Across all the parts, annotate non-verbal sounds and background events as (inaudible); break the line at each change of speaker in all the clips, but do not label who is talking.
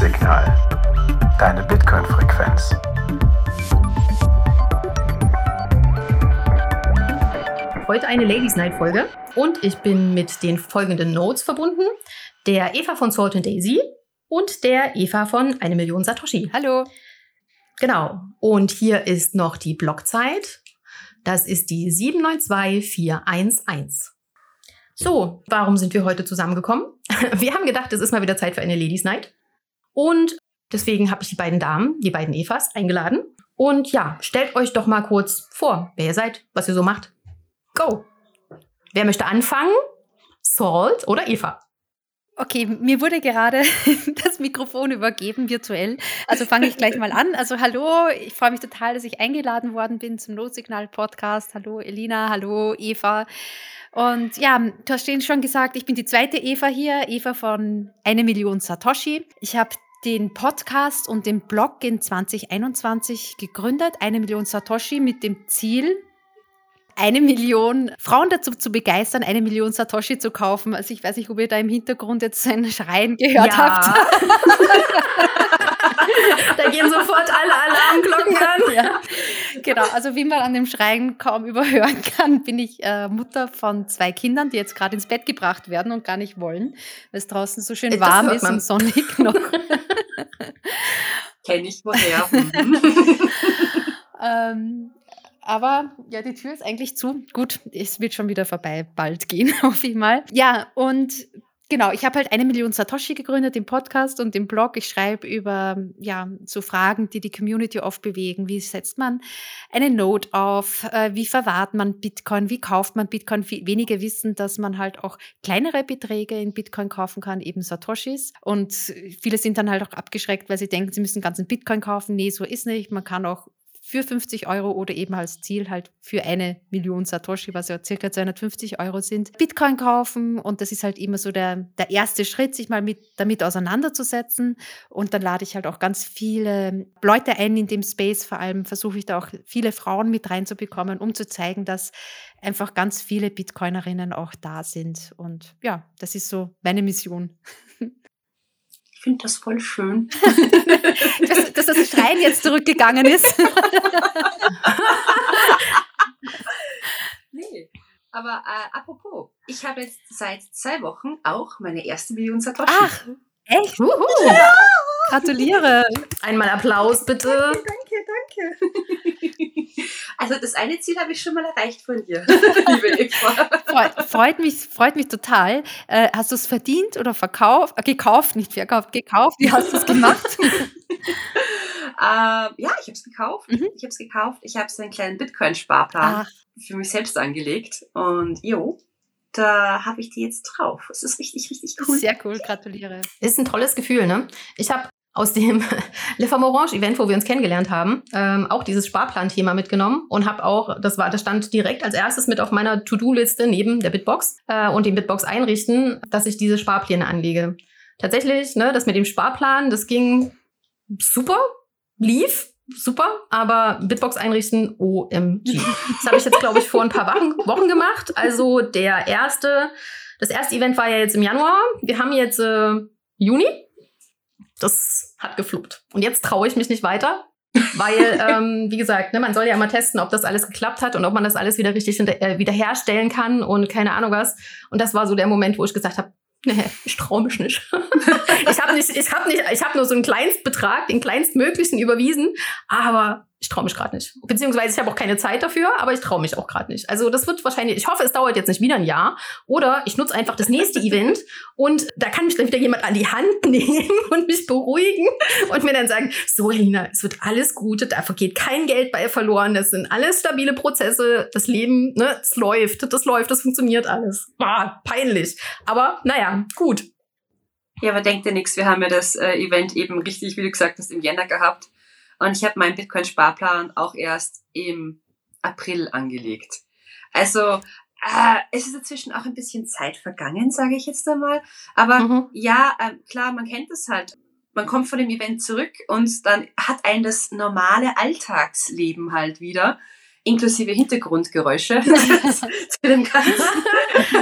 Notsignal. Deine Bitcoin-Frequenz.
Heute eine Ladies Night Folge und ich bin mit den folgenden Notes verbunden. Der Eva von Salt and Daisy und der Eva von Eine Million Satoshi.
Hallo.
Genau. Und hier ist noch die Blockzeit. Das ist die 792411. So, warum sind wir heute zusammengekommen? (laughs) Wir haben gedacht, es ist mal wieder Zeit für eine Ladies Night. Und deswegen habe ich die beiden Damen, die beiden Evas, eingeladen. Und ja, stellt euch doch mal kurz vor, wer ihr seid, was ihr so macht. Go! Wer möchte anfangen? Salt oder Eva?
Okay, mir wurde gerade (laughs) das Mikrofon übergeben, virtuell. Also fange ich gleich mal an. Also hallo, ich freue mich total, dass ich eingeladen worden bin zum Notsignal-Podcast. Hallo Elina, hallo Eva. Und ja, du hast schon gesagt, ich bin die zweite Eva hier, Eva von Eine Million Satoshi. Ich habe den Podcast und den Blog in 2021 gegründet, Eine Million Satoshi, mit dem Ziel, eine Million Frauen dazu zu begeistern, eine Million Satoshi zu kaufen. Also ich weiß nicht, ob ihr da im Hintergrund jetzt so ein Schreien gehört ja. habt. (laughs)
da gehen sofort alle Alarmglocken an. Ja.
Genau, also wie man an dem Schreien kaum überhören kann, bin ich äh, Mutter von zwei Kindern, die jetzt gerade ins Bett gebracht werden und gar nicht wollen, weil es draußen so schön warm ist und sonnig noch. (laughs)
Kenne ich woher. (laughs)
ähm, aber ja, die Tür ist eigentlich zu. Gut, es wird schon wieder vorbei, bald gehen, (laughs) hoffe ich mal. Ja, und Genau, ich habe halt eine Million Satoshi gegründet, den Podcast und den Blog. Ich schreibe über ja so Fragen, die die Community oft bewegen. Wie setzt man eine Note auf? Äh, wie verwahrt man Bitcoin? Wie kauft man Bitcoin? Wenige wissen, dass man halt auch kleinere Beträge in Bitcoin kaufen kann, eben Satoshis. Und viele sind dann halt auch abgeschreckt, weil sie denken, sie müssen ganzen Bitcoin kaufen. Nee, so ist nicht. Man kann auch für 50 Euro oder eben als Ziel halt für eine Million Satoshi, was ja circa 250 Euro sind, Bitcoin kaufen. Und das ist halt immer so der, der erste Schritt, sich mal mit, damit auseinanderzusetzen. Und dann lade ich halt auch ganz viele Leute ein in dem Space. Vor allem versuche ich da auch viele Frauen mit reinzubekommen, um zu zeigen, dass einfach ganz viele Bitcoinerinnen auch da sind. Und ja, das ist so meine Mission. (laughs)
Ich finde das voll schön. (laughs) (laughs)
dass, dass das Schreien jetzt zurückgegangen ist. (laughs)
nee. Aber äh, apropos, ich habe jetzt seit zwei Wochen auch meine erste Million Satoshi.
Ach, echt? Ja. Gratuliere.
Einmal Applaus, bitte.
Danke, danke, danke. (laughs) Also das eine Ziel habe ich schon mal erreicht von dir, (laughs) liebe Eva.
Freut, freut, mich, freut mich total. Äh, hast du es verdient oder verkauft? Äh, gekauft, nicht verkauft, gekauft. Wie hast du es gemacht? (laughs)
äh, ja, ich habe es gekauft. Mhm. Ich habe es gekauft. Ich habe so einen kleinen Bitcoin-Sparplan für mich selbst angelegt. Und jo, da habe ich die jetzt drauf. Es ist richtig, richtig cool.
Sehr cool, gratuliere.
Ist ein tolles Gefühl, ne? Ich habe aus dem (laughs) Le Femme Orange Event, wo wir uns kennengelernt haben, ähm, auch dieses Sparplan-Thema mitgenommen und habe auch, das war, das stand direkt als erstes mit auf meiner To-Do-Liste neben der Bitbox äh, und dem Bitbox einrichten, dass ich diese Sparpläne anlege. Tatsächlich, ne, das mit dem Sparplan, das ging super, lief super, aber Bitbox einrichten, OMG. Das habe ich jetzt, glaube ich, vor ein paar Wochen, gemacht. Also der erste, das erste Event war ja jetzt im Januar. Wir haben jetzt äh, Juni das hat gefluppt. Und jetzt traue ich mich nicht weiter, weil, (laughs) ähm, wie gesagt, ne, man soll ja immer testen, ob das alles geklappt hat und ob man das alles wieder richtig äh, wiederherstellen kann und keine Ahnung was. Und das war so der Moment, wo ich gesagt habe, nee, ich traue mich nicht. (laughs) ich habe nicht, ich habe nicht, ich habe nur so einen Kleinstbetrag, den kleinstmöglichen überwiesen, aber ich traue mich gerade nicht. Beziehungsweise ich habe auch keine Zeit dafür, aber ich traue mich auch gerade nicht. Also das wird wahrscheinlich, ich hoffe, es dauert jetzt nicht wieder ein Jahr. Oder ich nutze einfach das nächste (laughs) Event und da kann mich dann wieder jemand an die Hand (laughs) nehmen und mich beruhigen und mir dann sagen, so Lina, es wird alles gut, da geht kein Geld bei verloren, das sind alles stabile Prozesse, das Leben, ne, es läuft, das läuft, das funktioniert alles. Ah, peinlich. Aber naja, gut.
Ja, aber denkt ihr nichts, wir haben ja das äh, Event eben richtig, wie du gesagt hast, im Jänner gehabt. Und ich habe meinen Bitcoin-Sparplan auch erst im April angelegt. Also äh, es ist inzwischen auch ein bisschen Zeit vergangen, sage ich jetzt einmal. Aber mhm. ja, äh, klar, man kennt es halt. Man kommt von dem Event zurück und dann hat einen das normale Alltagsleben halt wieder. Inklusive Hintergrundgeräusche (laughs) zu dem Ganzen.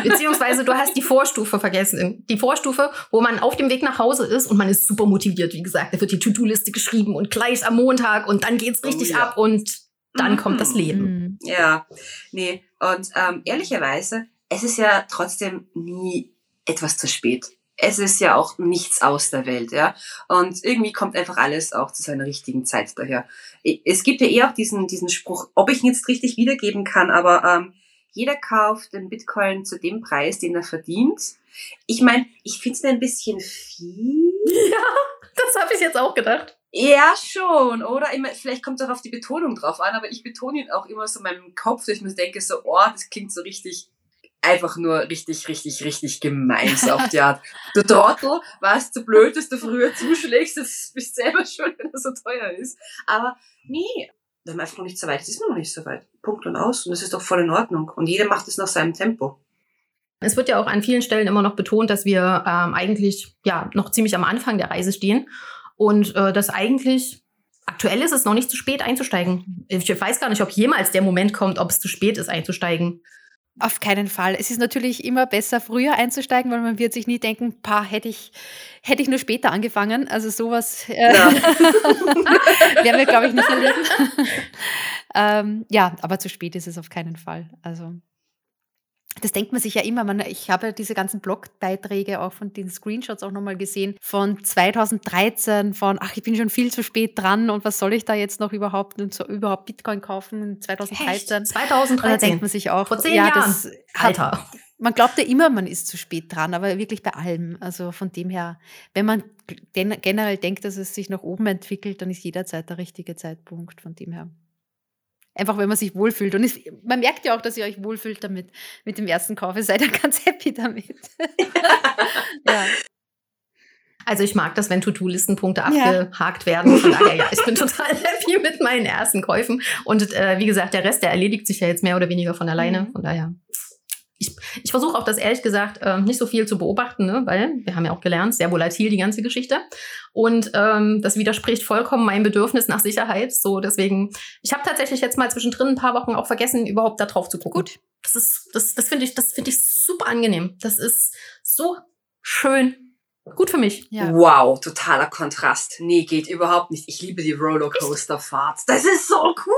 Beziehungsweise du hast die Vorstufe vergessen. Die Vorstufe, wo man auf dem Weg nach Hause ist und man ist super motiviert, wie gesagt. Da wird die To-Do-Liste geschrieben und gleich am Montag und dann geht's richtig
Oh ja.
ab und dann
Mhm.
kommt das Leben.
Mhm.
Ja, nee. Und ähm, ehrlicherweise, es ist ja trotzdem nie etwas zu spät. Es ist ja auch nichts aus der Welt, ja. Und irgendwie kommt einfach alles auch zu seiner richtigen Zeit daher. Es gibt ja eh auch diesen, diesen Spruch, ob ich ihn jetzt richtig wiedergeben kann, aber ähm, jeder kauft den Bitcoin zu dem Preis, den er verdient. Ich meine, ich finde es ein bisschen viel. (laughs)
Das habe ich jetzt auch gedacht.
Ja, schon, oder? Immer, vielleicht kommt es auch auf die Betonung drauf an, aber ich betone ihn auch immer so in meinem Kopf, dass ich mir denke, so, oh, das klingt so richtig, einfach nur richtig, richtig, richtig gemein, so auf die Art. Du Trottel, warst zu blöd, dass du früher zuschlägst, das bist selber schuld, wenn er so teuer ist. Aber nee, wir haben einfach noch nicht so weit, es ist mir noch nicht so weit. Punkt und aus. Und das ist doch voll in Ordnung. Und jeder macht es nach seinem Tempo.
Es wird ja auch an vielen Stellen immer noch betont, dass wir ähm, eigentlich ja noch ziemlich am Anfang der Reise stehen und äh, dass eigentlich aktuell ist es noch nicht zu spät einzusteigen. Ich weiß gar nicht, ob jemals der Moment kommt, ob es zu spät ist einzusteigen.
Auf keinen Fall. Es ist natürlich immer besser, früher einzusteigen, weil man wird sich nie denken, pa, hätte ich, hätte ich nur später angefangen. Also sowas äh,
Ja. (laughs)
werden wir, glaube ich, nicht erleben. (laughs) ähm, ja, aber zu spät ist es auf keinen Fall. Also das denkt man sich ja immer. Man, ich habe ja diese ganzen Blogbeiträge auch von den Screenshots auch nochmal gesehen von 2013 von, ach, ich bin schon viel zu spät dran und was soll ich da jetzt noch überhaupt und so überhaupt Bitcoin kaufen in 2013? Und da denkt
2013.
man sich auch,
Vor zehn
ja,
Jahren.
hat,
Alter.
man glaubt ja immer, man ist zu spät dran, aber wirklich bei allem. Also von dem her, wenn man gen generell denkt, dass es sich nach oben entwickelt, dann ist jederzeit der richtige Zeitpunkt. Von dem her. Einfach, wenn man sich wohlfühlt. Und es, man merkt ja auch, dass ihr euch wohlfühlt damit, mit dem ersten Kauf. Ihr seid ja ganz happy damit. (laughs) ja.
Also ich mag das, wenn To-Do-Listenpunkte
Ja.
abgehakt werden. Von daher, ja, ich bin total happy mit meinen ersten Käufen. Und äh, wie gesagt, der Rest, der erledigt sich ja jetzt mehr oder weniger von alleine.
Mhm.
Von daher. Ich, ich versuche auch das ehrlich gesagt äh, nicht so viel zu beobachten, ne? weil wir haben ja auch gelernt, sehr volatil die ganze Geschichte. Und ähm, das widerspricht vollkommen meinem Bedürfnis nach Sicherheit. So, deswegen, ich habe tatsächlich jetzt mal zwischendrin ein paar Wochen auch vergessen, überhaupt da drauf zu gucken.
Gut.
Das ist, das, das finde ich, das finde ich super angenehm. Das ist so schön. Gut für mich.
Ja.
Wow, totaler Kontrast. Nee, geht überhaupt nicht. Ich liebe die Rollercoaster-Fahrt. Das ist so cool.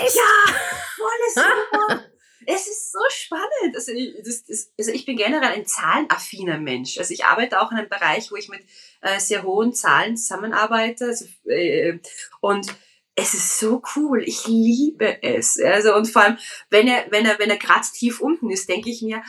Echt?
Ja, volles (laughs) Humor. Es ist so spannend. Also ich, das, das, also ich bin generell ein zahlenaffiner Mensch. Also ich arbeite auch in einem Bereich, wo ich mit äh, sehr hohen Zahlen zusammenarbeite. Also, äh, und es ist so cool. Ich liebe es. Also und vor allem, wenn er, wenn er, wenn er gerade tief unten ist, denke ich mir,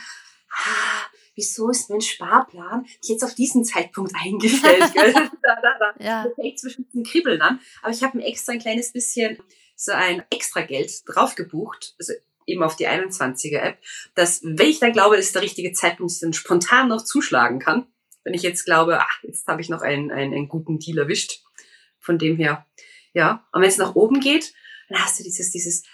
ah, wieso ist mein Sparplan jetzt auf diesen Zeitpunkt eingestellt? gell? (laughs) da, da, da
Ja.
das fängt zwischen den Kribbeln an. Aber ich habe mir extra ein kleines bisschen so ein extra Geld drauf gebucht, also eben auf die 21er App, dass, wenn ich dann glaube, ist der richtige Zeitpunkt, ich dann spontan noch zuschlagen kann. Wenn ich jetzt glaube, ach, jetzt habe ich noch einen, einen, einen guten Deal erwischt. Von dem her, ja. Und wenn es nach oben geht, dann hast du dieses, dieses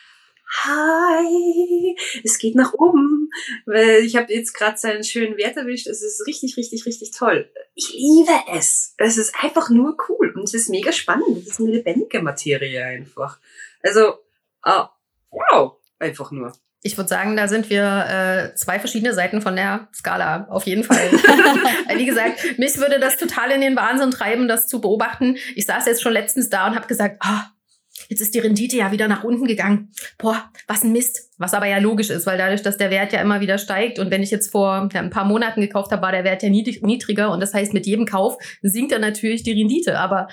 Hi, es geht nach oben. Weil ich habe jetzt gerade seinen schönen Wert erwischt. Es ist richtig, richtig, richtig toll. Ich liebe es. Es ist einfach nur cool und es ist mega spannend. Es ist eine lebendige Materie einfach. Also, ah, wow, einfach nur.
Ich würde sagen, da sind wir äh, zwei verschiedene Seiten von der Skala, auf jeden Fall. Weil, (laughs) Wie gesagt, mich würde das total in den Wahnsinn treiben, das zu beobachten. Ich saß jetzt schon letztens da und habe gesagt, ah, jetzt ist die Rendite ja wieder nach unten gegangen. Boah, was ein Mist. Was aber ja logisch ist, weil dadurch, dass der Wert ja immer wieder steigt und wenn ich jetzt vor ja, ein paar Monaten gekauft habe, war der Wert ja niedrig, niedriger und das heißt, mit jedem Kauf sinkt dann natürlich die Rendite. Aber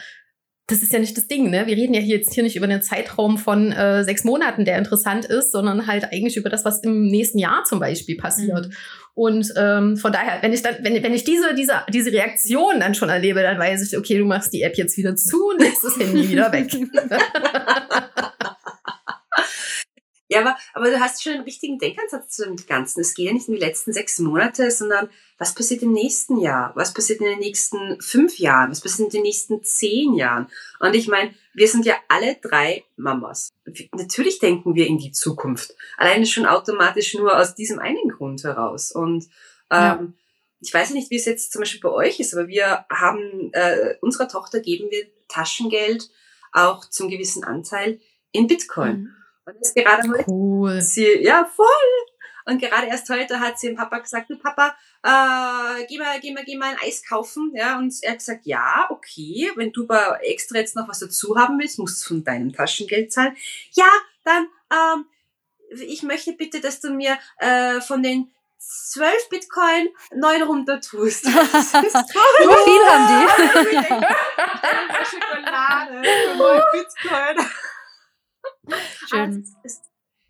das ist ja nicht das Ding, ne? Wir reden ja hier jetzt hier nicht über einen Zeitraum von äh, sechs Monaten, der interessant ist, sondern halt eigentlich über das, was im nächsten Jahr zum Beispiel passiert.
Mhm.
Und ähm, von daher, wenn ich dann, wenn, wenn ich diese, diese, diese Reaktion dann schon erlebe, dann weiß ich, okay, du machst die App jetzt wieder zu und lässt das Handy wieder weg. (laughs) (laughs)
Ja, aber, aber du hast schon einen richtigen Denkansatz zu dem Ganzen. Es geht ja nicht um die letzten sechs Monate, sondern was passiert im nächsten Jahr? Was passiert in den nächsten fünf Jahren? Was passiert in den nächsten zehn Jahren? Und ich meine, wir sind ja alle drei Mamas. Natürlich denken wir in die Zukunft. Alleine schon automatisch nur aus diesem einen Grund heraus. Und ähm,
Ja.
ich weiß ja nicht, wie es jetzt zum Beispiel bei euch ist, aber wir haben, äh, unserer Tochter geben wir Taschengeld auch zum gewissen Anteil in Bitcoin.
Mhm.
Und ist gerade heute
Cool.
sie, ja, voll. Und gerade erst heute hat sie dem Papa gesagt, du Papa, äh, geh mal, geh mal, geh mal ein Eis kaufen, ja. Und er hat gesagt, ja, okay, wenn du aber extra jetzt noch was dazu haben willst, musst du von deinem Taschengeld zahlen. Ja, dann, ähm, ich möchte bitte, dass du mir äh, von den 12 Bitcoin 9 runter tust. (laughs)
So (laughs) viel haben die. (laughs)
Schokolade für 9 Bitcoin.
Schön.
Ah, ist,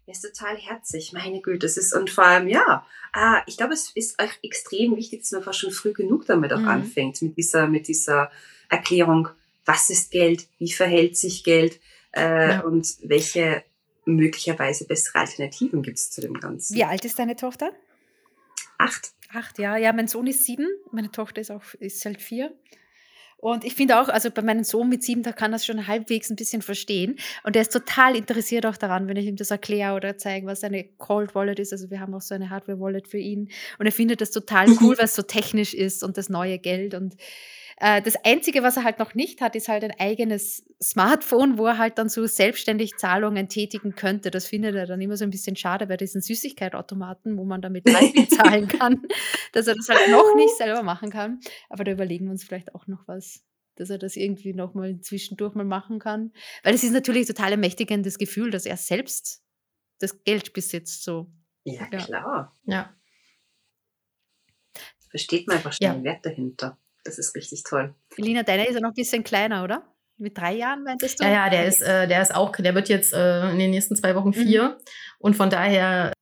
ist total herzig, meine Güte. Das ist, und vor allem, ja, äh, ich glaube, es ist auch extrem wichtig, dass man fast schon früh genug damit auch
Mhm.
anfängt, mit dieser, mit dieser Erklärung, was ist Geld, wie verhält sich Geld äh,
Ja.
und welche möglicherweise bessere Alternativen gibt es zu dem Ganzen.
Wie alt ist deine Tochter?
Acht.
Acht, ja. Ja, mein Sohn ist sieben, meine Tochter ist auch ist halt vier. Und ich finde auch, also bei meinem Sohn mit sieben, da kann das schon halbwegs ein bisschen verstehen. Und er ist total interessiert auch daran, wenn ich ihm das erkläre oder zeige, was eine Cold Wallet ist. Also wir haben auch so eine Hardware Wallet für ihn. Und er findet das total cool, weil es so technisch ist und das neue Geld. Und das Einzige, was er halt noch nicht hat, ist halt ein eigenes Smartphone, wo er halt dann so selbstständig Zahlungen tätigen könnte. Das findet er dann immer so ein bisschen schade bei diesen Süßigkeitsautomaten, wo man damit (laughs) Preisgeld zahlen kann, dass er das halt noch nicht selber machen kann. Aber da überlegen wir uns vielleicht auch noch was, dass er das irgendwie noch mal zwischendurch mal machen kann. Weil es ist natürlich total ermächtigendes Gefühl, dass er selbst das Geld besitzt. So.
Ja,
Ja.
klar.
Ja.
Versteht man einfach schon
Ja.
den Wert dahinter. Das ist richtig toll.
Elina, deiner ist ja noch ein bisschen kleiner, oder? Mit drei Jahren meintest du?
Ja, ja, der ist, äh, der ist auch, der wird jetzt äh, in den nächsten zwei Wochen vier. Und von daher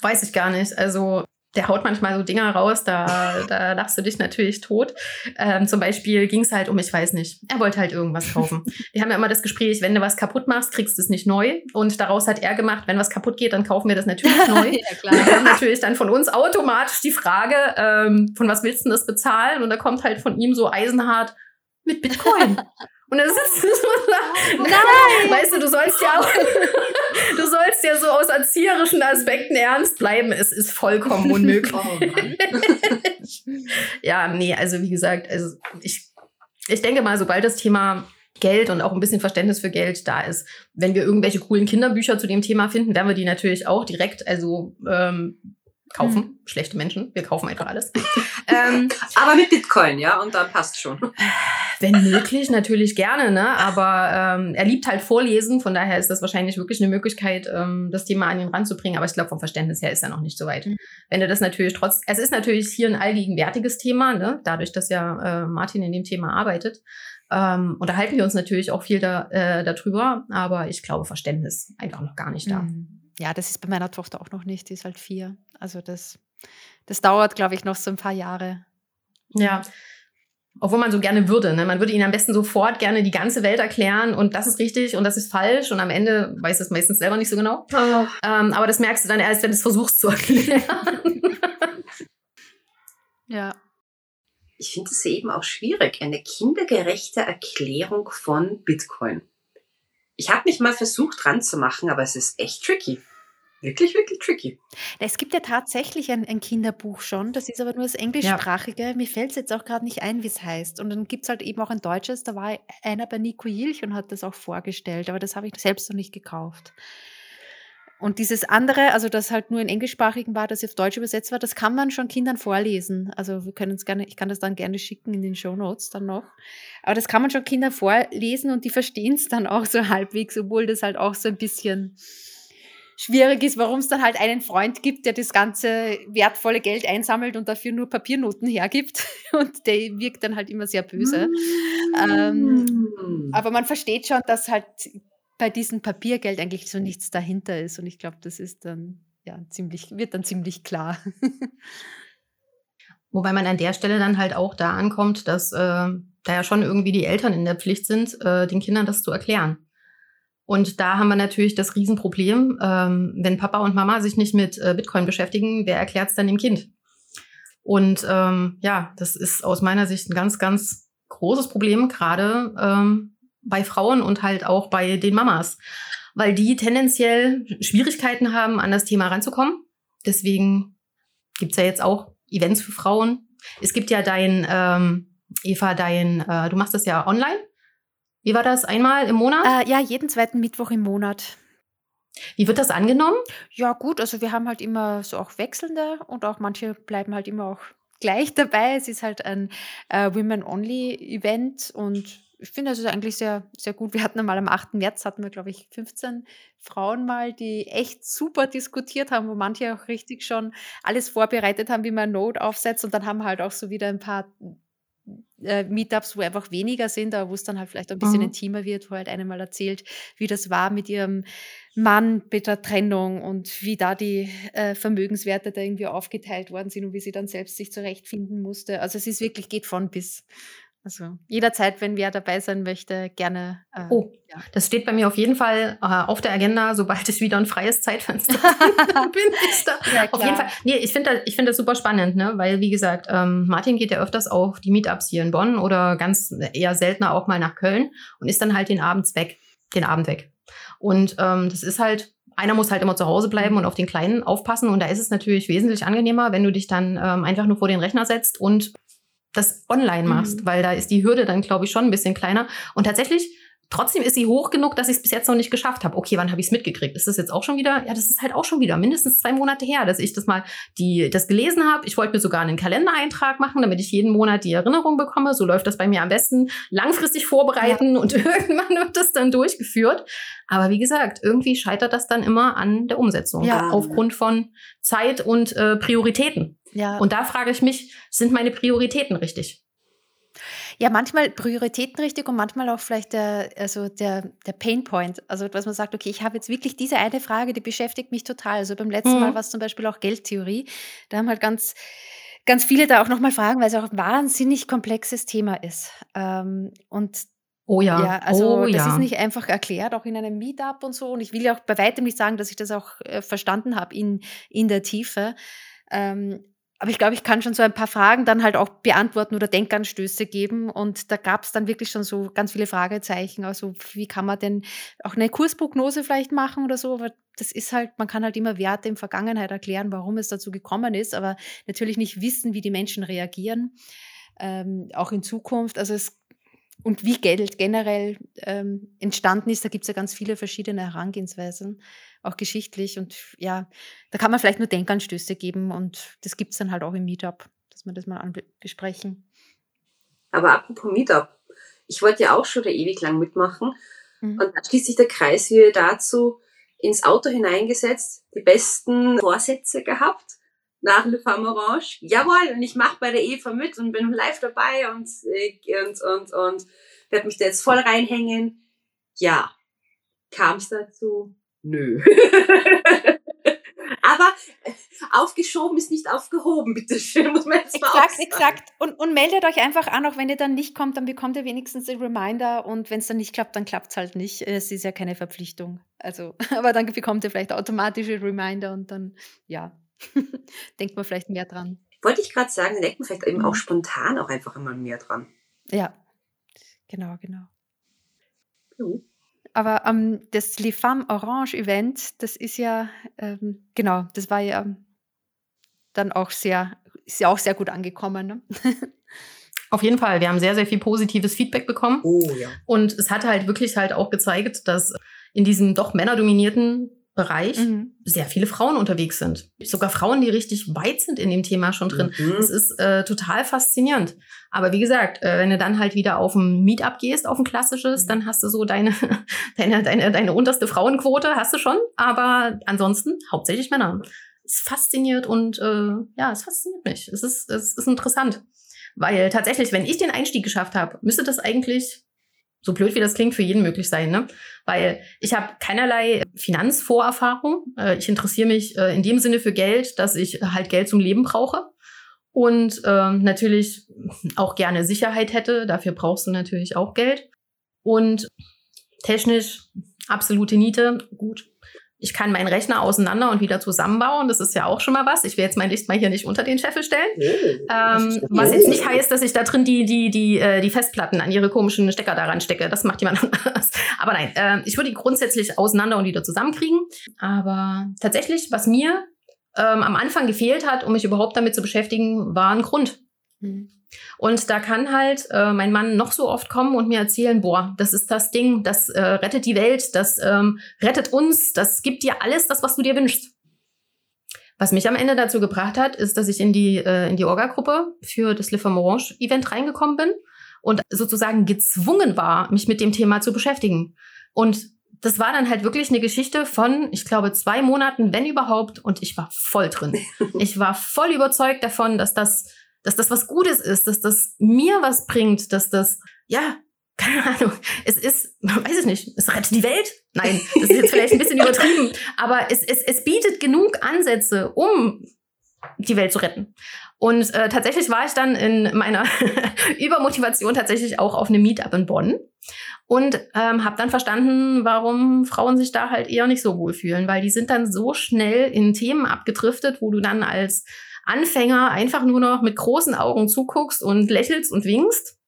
weiß ich gar nicht. Also der haut manchmal so Dinger raus, da, da lachst du dich natürlich tot. Ähm, zum Beispiel ging es halt um, ich weiß nicht, er wollte halt irgendwas kaufen. (laughs) Wir haben ja immer das Gespräch, wenn du was kaputt machst, kriegst du es nicht neu. Und daraus hat er gemacht, wenn was kaputt geht, dann kaufen wir das natürlich (laughs) neu.
ja,
Und
klar.
dann kommt natürlich dann von uns automatisch die Frage, ähm, von was willst du denn das bezahlen? Und da kommt halt von ihm so eisenhart mit Bitcoin. (laughs) Und das ist so,
Nein!
weißt du, du sollst ja auch, du sollst ja so aus erzieherischen Aspekten ernst bleiben. Es ist vollkommen unmöglich.
Oh (laughs)
ja, nee, also wie gesagt, also ich, ich denke mal, sobald das Thema Geld und auch ein bisschen Verständnis für Geld da ist, wenn wir irgendwelche coolen Kinderbücher zu dem Thema finden, werden wir die natürlich auch direkt also ähm, kaufen. Schlechte Menschen, wir kaufen einfach alles. (laughs) ähm,
Aber mit Bitcoin, ja, und dann passt schon.
wenn möglich, natürlich gerne, ne? Aber ähm, er liebt halt Vorlesen, von daher ist das wahrscheinlich wirklich eine Möglichkeit, ähm, das Thema an ihn ranzubringen. Aber ich glaube, vom Verständnis her ist er noch nicht so weit.
Mhm.
Wenn er das natürlich trotz, es ist natürlich hier ein allgegenwärtiges Thema, ne? Dadurch, dass ja äh, Martin in dem Thema arbeitet, ähm, unterhalten wir uns natürlich auch viel da, äh, darüber. Aber ich glaube, Verständnis einfach noch gar nicht da.
Mhm. Ja, das ist bei meiner Tochter auch noch nicht, die ist halt vier. Also das, das dauert, glaube ich, noch so ein paar Jahre.
Ja. Obwohl man so gerne würde. Ne? Man würde ihnen am besten sofort gerne die ganze Welt erklären und das ist richtig und das ist falsch und am Ende weiß es meistens selber nicht so genau. Ähm, aber das merkst du dann erst, wenn du es versuchst zu erklären. (laughs)
Ja.
Ich finde es eben auch schwierig, eine kindergerechte Erklärung von Bitcoin. Ich habe mich mal versucht dran zu machen, aber es ist echt tricky. Wirklich, wirklich tricky.
Es gibt ja tatsächlich ein, ein Kinderbuch schon, das ist aber nur das englischsprachige. Mir fällt es jetzt auch gerade nicht ein, wie es heißt. Und dann gibt es halt eben auch ein deutsches, da war einer bei Nico Jilch und hat das auch vorgestellt, aber das habe ich selbst noch nicht gekauft. Und dieses andere, also das halt nur in englischsprachigen war, das auf Deutsch übersetzt war, das kann man schon Kindern vorlesen. Also wir können es gerne, ich kann das dann gerne schicken in den Show Notes dann noch. Aber das kann man schon Kindern vorlesen und die verstehen es dann auch so halbwegs, obwohl das halt auch so ein bisschen schwierig ist, warum es dann halt einen Freund gibt, der das ganze wertvolle Geld einsammelt und dafür nur Papiernoten hergibt. (laughs) Und der wirkt dann halt immer sehr böse. Ähm,
Mm.
aber man versteht schon, dass halt bei diesem Papiergeld eigentlich so nichts dahinter ist. Und ich glaube, das ist dann ja ziemlich, wird dann ziemlich klar. (laughs)
Wobei man an der Stelle dann halt auch da ankommt, dass äh, da ja schon irgendwie die Eltern in der Pflicht sind, äh, den Kindern das zu erklären. Und da haben wir natürlich das Riesenproblem, ähm, wenn Papa und Mama sich nicht mit äh, Bitcoin beschäftigen, wer erklärt es dann dem Kind? Und ähm, ja, das ist aus meiner Sicht ein ganz, ganz großes Problem, gerade ähm, bei Frauen und halt auch bei den Mamas, weil die tendenziell Schwierigkeiten haben, an das Thema ranzukommen. Deswegen gibt's ja jetzt auch Events für Frauen. Es gibt ja dein, ähm, Eva, dein, äh, du machst das ja online. Wie war das? Einmal im Monat?
Äh, ja, jeden zweiten Mittwoch im Monat.
Wie wird das angenommen?
Ja, gut, also wir haben halt immer so auch wechselnde und auch manche bleiben halt immer auch gleich dabei. Es ist halt ein äh, Women-Only-Event und ich finde, es ist eigentlich sehr, sehr gut. Wir hatten einmal am 8. März, hatten wir, glaube ich, 15 Frauen mal, die echt super diskutiert haben, wo manche auch richtig schon alles vorbereitet haben, wie man Note aufsetzt. Und dann haben halt auch so wieder ein paar äh, Meetups, wo einfach weniger sind, aber wo es dann halt vielleicht ein bisschen
Mhm.
intimer wird, wo halt eine mal erzählt, wie das war mit ihrem Mann bei der Trennung und wie da die äh, Vermögenswerte da irgendwie aufgeteilt worden sind und wie sie dann selbst sich zurechtfinden musste. Also es ist wirklich, geht von bis. Also jederzeit, wenn wer dabei sein möchte, gerne. Äh,
Oh,
ja.
das steht bei mir auf jeden Fall äh, auf der Agenda, sobald ich wieder ein freies Zeitfenster (laughs) (laughs) bin ich da.
Ja,
Auf jeden. Fall. Nee, ich finde das, ich finde das super spannend, ne? Weil, wie gesagt, ähm, Martin geht ja öfters auf die Meetups hier in Bonn oder ganz eher seltener auch mal nach Köln und ist dann halt den Abends weg, den Abend weg. Und ähm, das ist halt, einer muss halt immer zu Hause bleiben und auf den Kleinen aufpassen. Und da ist es natürlich wesentlich angenehmer, wenn du dich dann ähm, einfach nur vor den Rechner setzt und das online machst,
Mhm.
weil da ist die Hürde dann, glaube ich, schon ein bisschen kleiner. Und tatsächlich, trotzdem ist sie hoch genug, dass ich es bis jetzt noch nicht geschafft habe. Okay, wann habe ich es mitgekriegt? Ist das jetzt auch schon wieder? Ja, das ist halt auch schon wieder mindestens zwei Monate her, dass ich das mal die, das gelesen habe. Ich wollte mir sogar einen Kalendereintrag machen, damit ich jeden Monat die Erinnerung bekomme. So läuft das bei mir am besten. Langfristig vorbereiten und (laughs) irgendwann wird das dann durchgeführt. Aber wie gesagt, irgendwie scheitert das dann immer an der Umsetzung.
Ja.
Aufgrund von Zeit und äh, Prioritäten.
Ja.
Und da frage ich mich, sind meine Prioritäten richtig?
Ja, manchmal Prioritäten richtig und manchmal auch vielleicht der, also der, der Painpoint. Also, dass man sagt, okay, ich habe jetzt wirklich diese eine Frage, die beschäftigt mich total. Also beim letzten
Mhm.
Mal war es zum Beispiel auch Geldtheorie. Da haben halt ganz, ganz viele da auch nochmal fragen, weil es auch ein wahnsinnig komplexes Thema ist. Ähm, und
Oh ja.
ja, also
oh
das
ja.
ist nicht einfach erklärt, auch in einem Meetup und so. Und ich will ja auch bei weitem nicht sagen, dass ich das auch äh, verstanden habe in, in der Tiefe. Ähm, aber ich glaube, ich kann schon so ein paar Fragen dann halt auch beantworten oder Denkanstöße geben. Und da gab es dann wirklich schon so ganz viele Fragezeichen. Also wie kann man denn auch eine Kursprognose vielleicht machen oder so? Aber das ist halt, man kann halt immer Werte in Vergangenheit erklären, warum es dazu gekommen ist, aber natürlich nicht wissen, wie die Menschen reagieren, ähm, auch in Zukunft. Also es und wie Geld generell ähm, entstanden ist, da gibt es ja ganz viele verschiedene Herangehensweisen, auch geschichtlich. Und ja, da kann man vielleicht nur Denkanstöße geben und das gibt es dann halt auch im Meetup, dass wir das mal besprechen.
Aber apropos Meetup, ich wollte ja auch schon ewig lang mitmachen.
Mhm.
Und da schließt sich der Kreis wieder dazu, ins Auto hineingesetzt, die besten Vorsätze gehabt nach Le Femme Orange. Jawohl, und ich mache bei der Eva mit und bin live dabei und, äh, und, und, und werde mich da jetzt voll reinhängen. Ja, kam es dazu? Nö. (laughs) Aber äh, aufgeschoben ist nicht aufgehoben, bitteschön, muss man jetzt mal auch
Exakt,
sagen.
exakt. Und, und meldet euch einfach an, auch wenn ihr dann nicht kommt, dann bekommt ihr wenigstens ein Reminder und wenn es dann nicht klappt, dann klappt es halt nicht. Es ist ja keine Verpflichtung. Also, (laughs) aber dann bekommt ihr vielleicht automatische Reminder und dann, ja, (laughs) denkt man vielleicht mehr dran.
Wollte ich gerade sagen, denkt man vielleicht eben
Mhm.
auch spontan auch einfach immer mehr dran.
Ja, genau, genau.
Mhm.
Aber ähm, das Les Femmes Orange Event, das ist ja, ähm, genau, das war ja dann auch sehr, ist ja auch sehr gut angekommen. Ne?
Auf jeden Fall. Wir haben sehr, sehr viel positives Feedback bekommen.
Oh ja.
Und es hat halt wirklich halt auch gezeigt, dass in diesem doch männerdominierten Bereich
Mhm.
sehr viele Frauen unterwegs sind. Sogar Frauen, die richtig weit sind in dem Thema schon drin.
Mhm.
Das ist äh, total faszinierend. Aber wie gesagt, äh, wenn du dann halt wieder auf ein Meetup gehst, auf ein klassisches, dann hast du so deine, (laughs) deine, deine, deine unterste Frauenquote, hast du schon. Aber ansonsten hauptsächlich Männer. Es fasziniert und äh, ja, es fasziniert mich. Es ist, es ist interessant. Weil tatsächlich, wenn ich den Einstieg geschafft habe, müsste das eigentlich, so blöd wie das klingt, für jeden möglich sein. Ne? Weil ich habe keinerlei Finanzvorerfahrung. Äh, ich interessiere mich äh, in dem Sinne für Geld, dass ich halt Geld zum Leben brauche. Und ähm, natürlich auch gerne Sicherheit hätte. Dafür brauchst du natürlich auch Geld. Und technisch absolute Niete. Gut. Ich kann meinen Rechner auseinander und wieder zusammenbauen. Das ist ja auch schon mal was. Ich will jetzt mein Licht mal hier nicht unter den Scheffel stellen. Ähm, was jetzt nicht heißt, dass ich da drin die, die, die, äh, die Festplatten an ihre komischen Stecker daran stecke. Das macht jemand (laughs) anders. Aber nein, äh, ich würde die grundsätzlich auseinander und wieder zusammenkriegen. Aber tatsächlich, was mir ähm, am Anfang gefehlt hat, um mich überhaupt damit zu beschäftigen, war ein Grund. Mhm. Und da kann halt äh, mein Mann noch so oft kommen und mir erzählen, boah, das ist das Ding, das äh, rettet die Welt, das ähm, rettet uns, das gibt dir alles, das, was du dir wünschst. Was mich am Ende dazu gebracht hat, ist, dass ich in die, äh, in die Orga-Gruppe für das Le Femme Orange-Event reingekommen bin und sozusagen gezwungen war, mich mit dem Thema zu beschäftigen. Und das war dann halt wirklich eine Geschichte von, ich glaube, zwei Monaten, wenn überhaupt, und ich war voll drin. (laughs) Ich war voll überzeugt davon, dass das, dass das was Gutes ist, dass das mir was bringt, dass das, ja, keine Ahnung, es ist, weiß ich nicht, es rettet die Welt. Nein, das ist jetzt vielleicht ein bisschen (laughs) übertrieben, aber es, es, es bietet genug Ansätze, um die Welt zu retten. Und äh, tatsächlich war ich dann in meiner (laughs) Übermotivation tatsächlich auch auf einem Meetup in Bonn und ähm, habe dann verstanden, warum Frauen sich da halt eher nicht so wohl fühlen, weil die sind dann so schnell in Themen abgedriftet, wo du dann als Anfänger einfach nur noch mit großen Augen zuguckst und lächelst und winkst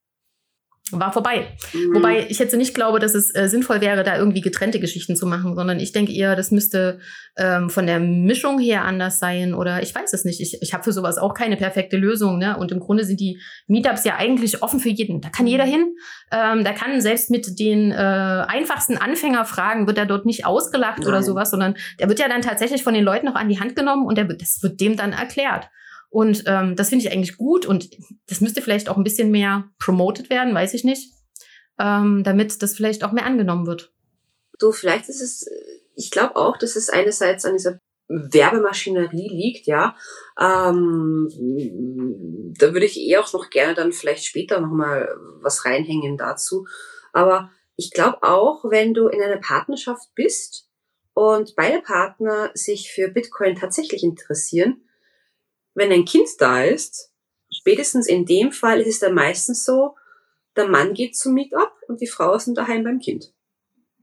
war vorbei. Mhm. Wobei ich jetzt nicht glaube, dass es äh, sinnvoll wäre, da irgendwie getrennte Geschichten zu machen, sondern ich denke eher, das müsste ähm, von der Mischung her anders sein oder ich weiß es nicht. Ich, ich habe für sowas auch keine perfekte Lösung. Ne? Und im Grunde sind die Meetups ja eigentlich offen für jeden. Da kann jeder hin. Ähm, da kann selbst mit den äh, einfachsten Anfängerfragen wird er dort nicht ausgelacht Nein. oder sowas, sondern der wird ja dann tatsächlich von den Leuten noch an die Hand genommen und der, das wird dem dann erklärt. Und ähm, das finde ich eigentlich gut und das müsste vielleicht auch ein bisschen mehr promoted werden, weiß ich nicht, ähm, damit das vielleicht auch mehr angenommen wird.
Du, vielleicht ist es, ich glaube auch, dass es einerseits an dieser Werbemaschinerie liegt, ja. Ähm, da würde ich eh auch noch gerne dann vielleicht später nochmal was reinhängen dazu. Aber ich glaube auch, wenn du in einer Partnerschaft bist und beide Partner sich für Bitcoin tatsächlich interessieren, wenn ein Kind da ist, spätestens in dem Fall ist es dann meistens so, der Mann geht zum Meetup und die Frau ist daheim beim Kind.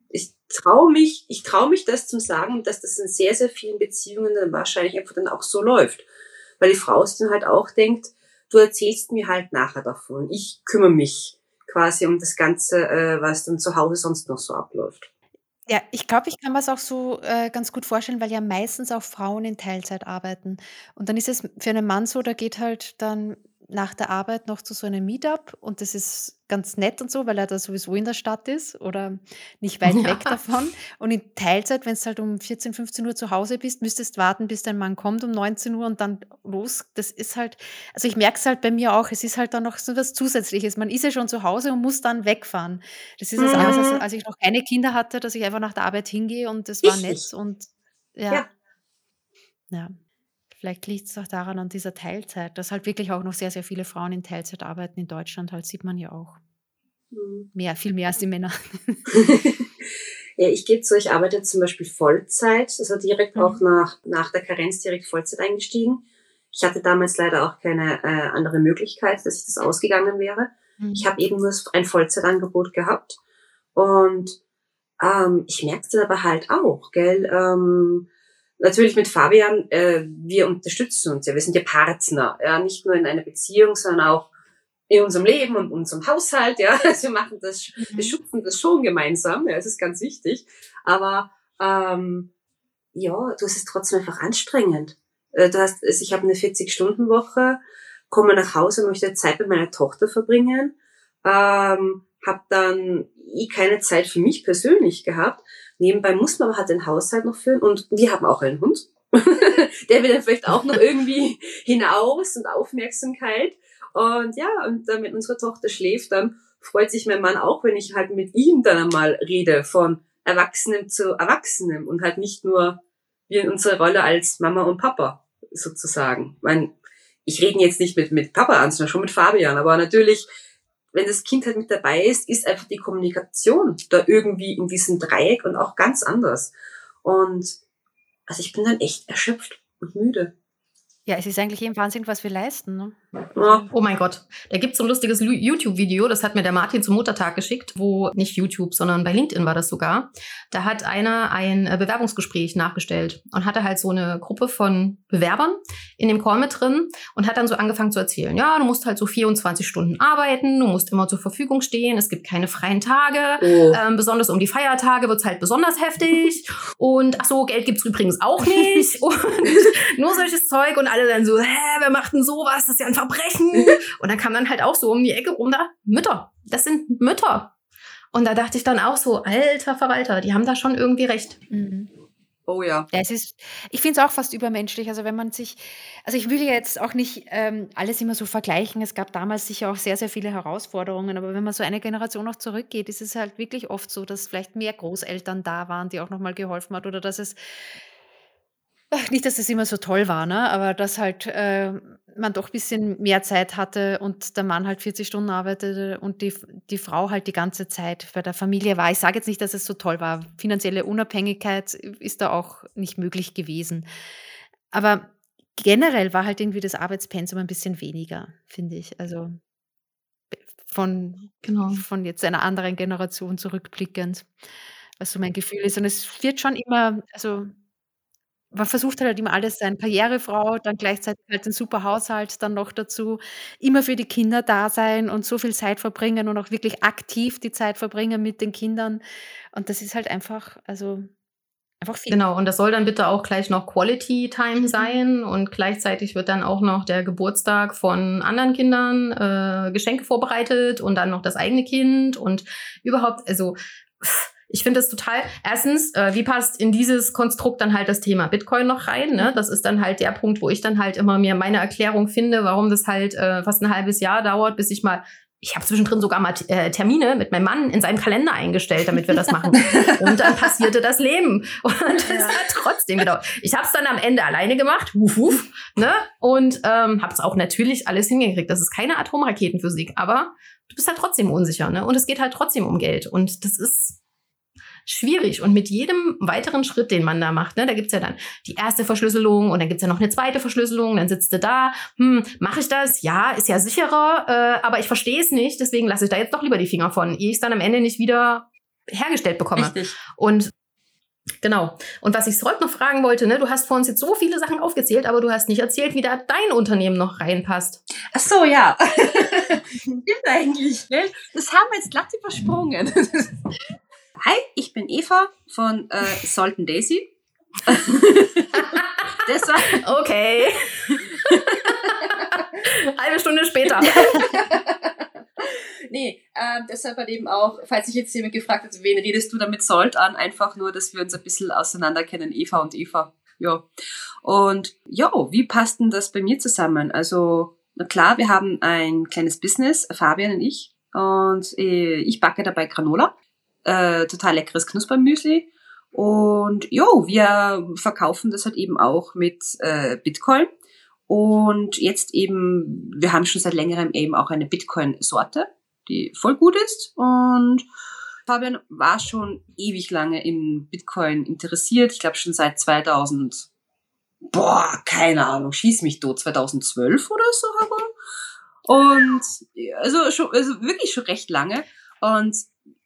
Ich traue mich, ich traue mich das zum sagen, dass das in sehr, sehr vielen Beziehungen dann wahrscheinlich einfach dann auch so läuft. Weil die Frau sich dann halt auch denkt, du erzählst mir halt nachher davon. Ich kümmere mich quasi um das Ganze, äh, was dann zu Hause sonst noch so abläuft.
Ja, ich glaube, ich kann mir's auch so, äh, ganz gut vorstellen, weil ja meistens auch Frauen in Teilzeit arbeiten. Und dann ist es für einen Mann so, der geht halt dann nach der Arbeit noch zu so einem Meetup und das ist ganz nett und so, weil er da sowieso in der Stadt ist oder nicht weit ja. weg davon. Und in Teilzeit, wenn du halt um 14, 15 Uhr zu Hause bist, müsstest warten, bis dein Mann kommt um 19 Uhr und dann los. Das ist halt, also ich merke es halt bei mir auch, es ist halt dann noch so was Zusätzliches. Man ist ja schon zu Hause und muss dann wegfahren. Das ist mhm. was anderes, als, als ich noch keine Kinder hatte, dass ich einfach nach der Arbeit hingehe und das war nett und ja. ja. ja. Vielleicht liegt es auch daran an dieser Teilzeit, dass halt wirklich auch noch sehr, sehr viele Frauen in Teilzeit arbeiten in Deutschland, halt sieht man ja auch. Mhm. Mehr, viel mehr als die Männer. (laughs)
ja, ich gebe zu, ich arbeite zum Beispiel Vollzeit, also direkt mhm. auch nach, nach der Karenz direkt Vollzeit eingestiegen. Ich hatte damals leider auch keine äh, andere Möglichkeit, dass ich das ausgegangen wäre. Mhm. Ich habe eben nur ein Vollzeitangebot gehabt. Und ähm, ich merkte aber halt auch, gell, ähm, natürlich mit Fabian, äh, wir unterstützen uns ja, wir sind ja Partner, ja, nicht nur in einer Beziehung, sondern auch in unserem Leben und unserem Haushalt, ja, (laughs) also wir machen das, wir mhm. schupfen das schon gemeinsam, ja, das ist ganz wichtig, aber ähm, ja, du hast es trotzdem einfach anstrengend. Äh, du hast, also ich habe eine 40-Stunden-Woche, komme nach Hause, möchte Zeit mit meiner Tochter verbringen, ähm, habe dann eh keine Zeit für mich persönlich gehabt Nebenbei muss man halt den Haushalt noch führen und wir haben auch einen Hund. (laughs) der will dann vielleicht auch noch irgendwie (laughs) hinaus und Aufmerksamkeit. Und ja, und damit unsere Tochter schläft, dann freut sich mein Mann auch, wenn ich halt mit ihm dann einmal rede von Erwachsenem zu Erwachsenem und halt nicht nur wie in unserer Rolle als Mama und Papa sozusagen. Ich, meine, ich rede jetzt nicht mit, mit Papa an, sondern schon mit Fabian, aber natürlich wenn das Kind halt mit dabei ist, ist einfach die Kommunikation da irgendwie in diesem Dreieck und auch ganz anders. Und also ich bin dann echt erschöpft und müde.
Ja, es ist eigentlich eben Wahnsinn, was wir leisten. Ne?
Ja. Oh mein Gott. Da gibt es so ein lustiges YouTube-Video, das hat mir der Martin zum Muttertag geschickt, wo nicht YouTube, sondern bei LinkedIn war das sogar. Da hat einer ein äh, Bewerbungsgespräch nachgestellt und hatte halt so eine Gruppe von Bewerbern in dem Call mit drin und hat dann so angefangen zu erzählen, ja, du musst halt so 24 Stunden arbeiten, du musst immer zur Verfügung stehen, es gibt keine freien Tage, oh. ähm, besonders um die Feiertage wird's halt besonders heftig und ach so, Geld gibt's übrigens auch nicht (laughs) und (laughs) nur solches Zeug und alle dann so, hä, wer macht denn sowas? Das ist ja ein Verbrechen. (laughs) und dann kam dann halt auch so um die Ecke rum da, Mütter. Das sind Mütter. Und da dachte ich dann auch so, alter Verwalter, die haben da schon irgendwie recht.
Mhm.
Oh ja.
Ja, es ist, ich finde es auch fast übermenschlich. Also wenn man sich, also ich will ja jetzt auch nicht ähm, alles immer so vergleichen. Es gab damals sicher auch sehr, sehr viele Herausforderungen. Aber wenn man so eine Generation noch zurückgeht, ist es halt wirklich oft so, dass vielleicht mehr Großeltern da waren, die auch nochmal geholfen hat oder dass es Ach, nicht, dass es immer so toll war, ne? aber dass halt äh, man doch ein bisschen mehr Zeit hatte und der Mann halt 40 Stunden arbeitete und die, die Frau halt die ganze Zeit bei der Familie war. Ich sage jetzt nicht, dass es so toll war. Finanzielle Unabhängigkeit ist da auch nicht möglich gewesen. Aber generell war halt irgendwie das Arbeitspensum ein bisschen weniger, finde ich. Also von,
Genau.
von jetzt einer anderen Generation zurückblickend, was so mein Gefühl ist. Und es wird schon immer, also man versucht halt immer alles sein. Karrierefrau, dann gleichzeitig halt den super Haushalt dann noch dazu, immer für die Kinder da sein und so viel Zeit verbringen und auch wirklich aktiv die Zeit verbringen mit den Kindern. Und das ist halt einfach, also einfach viel.
Genau, und das soll dann bitte auch gleich noch Quality Time sein und gleichzeitig wird dann auch noch der Geburtstag von anderen Kindern, äh, Geschenke vorbereitet und dann noch das eigene Kind und überhaupt, also pff, ich finde es total, erstens, äh, wie passt in dieses Konstrukt dann halt das Thema Bitcoin noch rein? Ne? Das ist dann halt der Punkt, wo ich dann halt immer mir meine Erklärung finde, warum das halt äh, fast ein halbes Jahr dauert, bis ich mal ich habe zwischendrin sogar mal äh, Termine mit meinem Mann in seinem Kalender eingestellt, damit wir das (laughs) machen. Und dann passierte das Leben. Und das
Ja.
hat trotzdem gedauert. Ich habe es dann am Ende alleine gemacht, wuf, wuf, ne? Und ähm, habe es auch natürlich alles hingekriegt. Das ist keine Atomraketenphysik, aber du bist halt trotzdem unsicher, ne? Und es geht halt trotzdem um Geld. Und das ist schwierig. Und mit jedem weiteren Schritt, den man da macht, ne, da gibt's ja dann die erste Verschlüsselung und dann gibt's ja noch eine zweite Verschlüsselung, dann sitzt du da, hm, mache ich das? Ja, ist ja sicherer, äh, aber ich verstehe es nicht, deswegen lasse ich da jetzt doch lieber die Finger von, ehe ich es dann am Ende nicht wieder hergestellt bekomme.
Richtig.
Und genau. Und was ich heute noch fragen wollte, ne, du hast vor uns jetzt so viele Sachen aufgezählt, aber du hast nicht erzählt, wie da dein Unternehmen noch reinpasst.
Ach so, ja. (laughs) Stimmt eigentlich, gell? Das haben wir jetzt glatt übersprungen. (laughs) Hi, ich bin Eva von äh, Salt and Daisy. (laughs) war,
Okay. (laughs) Halbe Stunde später. (laughs)
nee, äh, deshalb halt eben auch, falls sich jetzt jemand gefragt hat, wen redest du damit Salt an, einfach nur, dass wir uns ein bisschen auseinander kennen, Eva und Eva. Ja. Und ja, wie passt denn das bei mir zusammen? Also, na klar, wir haben ein kleines Business, Fabian und ich, und äh, ich backe dabei Granola, äh, total leckeres Knuspermüsli. Und jo, wir verkaufen das halt eben auch mit äh, Bitcoin. Und jetzt eben, wir haben schon seit längerem eben auch eine Bitcoin-Sorte, die voll gut ist. Und Fabian war schon ewig lange in Bitcoin interessiert. Ich glaube schon seit 2000, boah, keine Ahnung, schieß mich tot, 2012 oder so herum. Und also schon, also wirklich schon recht lange. Und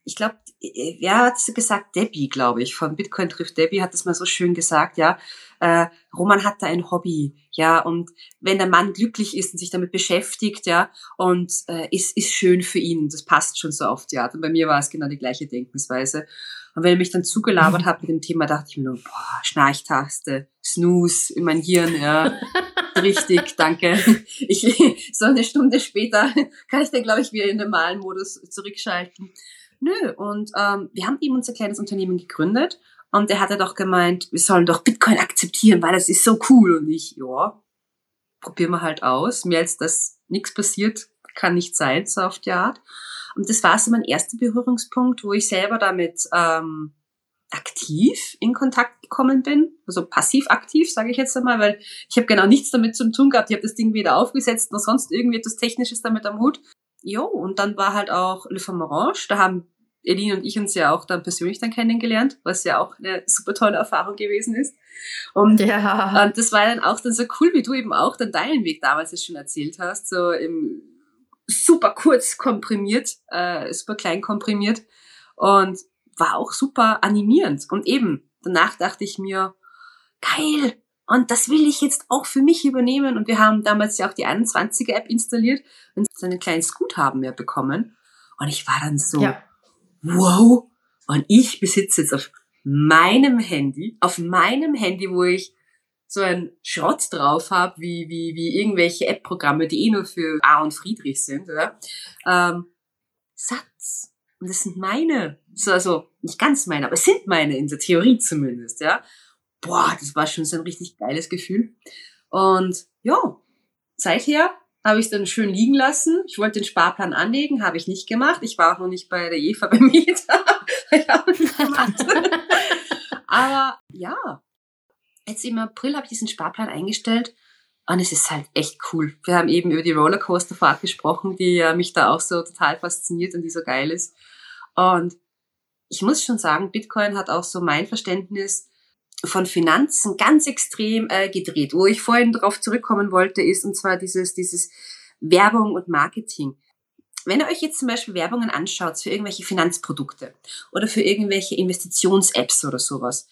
ich glaube, wer hat gesagt? Debbie, glaube ich, von Bitcoin trifft Debbie hat das mal so schön gesagt, ja. Äh, Roman hat da ein Hobby, ja, und wenn der Mann glücklich ist und sich damit beschäftigt, ja, und äh, ist, ist schön für ihn, das passt schon so auf die Art. Und bei mir war es genau die gleiche Denkensweise. Und wenn er mich dann zugelabert (laughs) hat mit dem Thema, dachte ich mir nur, boah, Schnarchtaste, Snooze in mein Hirn, ja. (laughs) Richtig, danke. Ich, (laughs) so eine Stunde später kann ich dann, glaube ich, wieder in den normalen Modus zurückschalten. Nö, und ähm, wir haben eben unser kleines Unternehmen gegründet und er hat ja doch gemeint, wir sollen doch Bitcoin akzeptieren, weil das ist so cool. Und ich, ja, probieren wir halt aus. Mehr als das nichts passiert, kann nicht sein, so auf die Art. Und das war so mein erster Berührungspunkt, wo ich selber damit ähm, aktiv in Kontakt gekommen bin. Also passiv aktiv, sage ich jetzt einmal, weil ich habe genau nichts damit zu tun gehabt. Ich habe das Ding wieder aufgesetzt und sonst irgendwie etwas Technisches damit am Hut. Jo, und dann war halt auch Le Femme Orange. Da haben Eline und ich uns ja auch dann persönlich dann kennengelernt, was ja auch eine super tolle Erfahrung gewesen ist. Und
Ja.
das war dann auch dann so cool, wie du eben auch dann deinen Weg damals schon erzählt hast, so im super kurz komprimiert, äh, super klein komprimiert und war auch super animierend. Und eben, danach dachte ich mir, geil, und das will ich jetzt auch für mich übernehmen. Und wir haben damals ja auch die 21er App installiert und so ein kleines Guthaben mehr bekommen. Und ich war dann so,
Ja.
Wow, und ich besitze jetzt auf meinem Handy, auf meinem Handy, wo ich so ein Schrott drauf habe, wie, wie, wie irgendwelche App-Programme, die eh nur für A und Friedrich sind, oder? Ähm, Satz. Und das sind meine. So, also, nicht ganz meine, aber es sind meine, in der Theorie zumindest, ja. Boah, das war schon so ein richtig geiles Gefühl. Und ja, seither habe ich dann schön liegen lassen. Ich wollte den Sparplan anlegen, habe ich nicht gemacht. Ich war auch noch nicht bei der Eva (laughs) beim Mieter. ich habe nicht gemacht. (laughs) Aber ja, jetzt im April habe ich diesen Sparplan eingestellt und es ist halt echt cool. Wir haben eben über die Rollercoasterfahrt gesprochen, die mich da auch so total fasziniert und die so geil ist. Und ich muss schon sagen, Bitcoin hat auch so mein Verständnis von Finanzen ganz extrem äh, gedreht. Wo ich vorhin darauf zurückkommen wollte, ist und zwar dieses, dieses Werbung und Marketing. Wenn ihr euch jetzt zum Beispiel Werbungen anschaut für irgendwelche Finanzprodukte oder für irgendwelche Investitions-Apps oder sowas,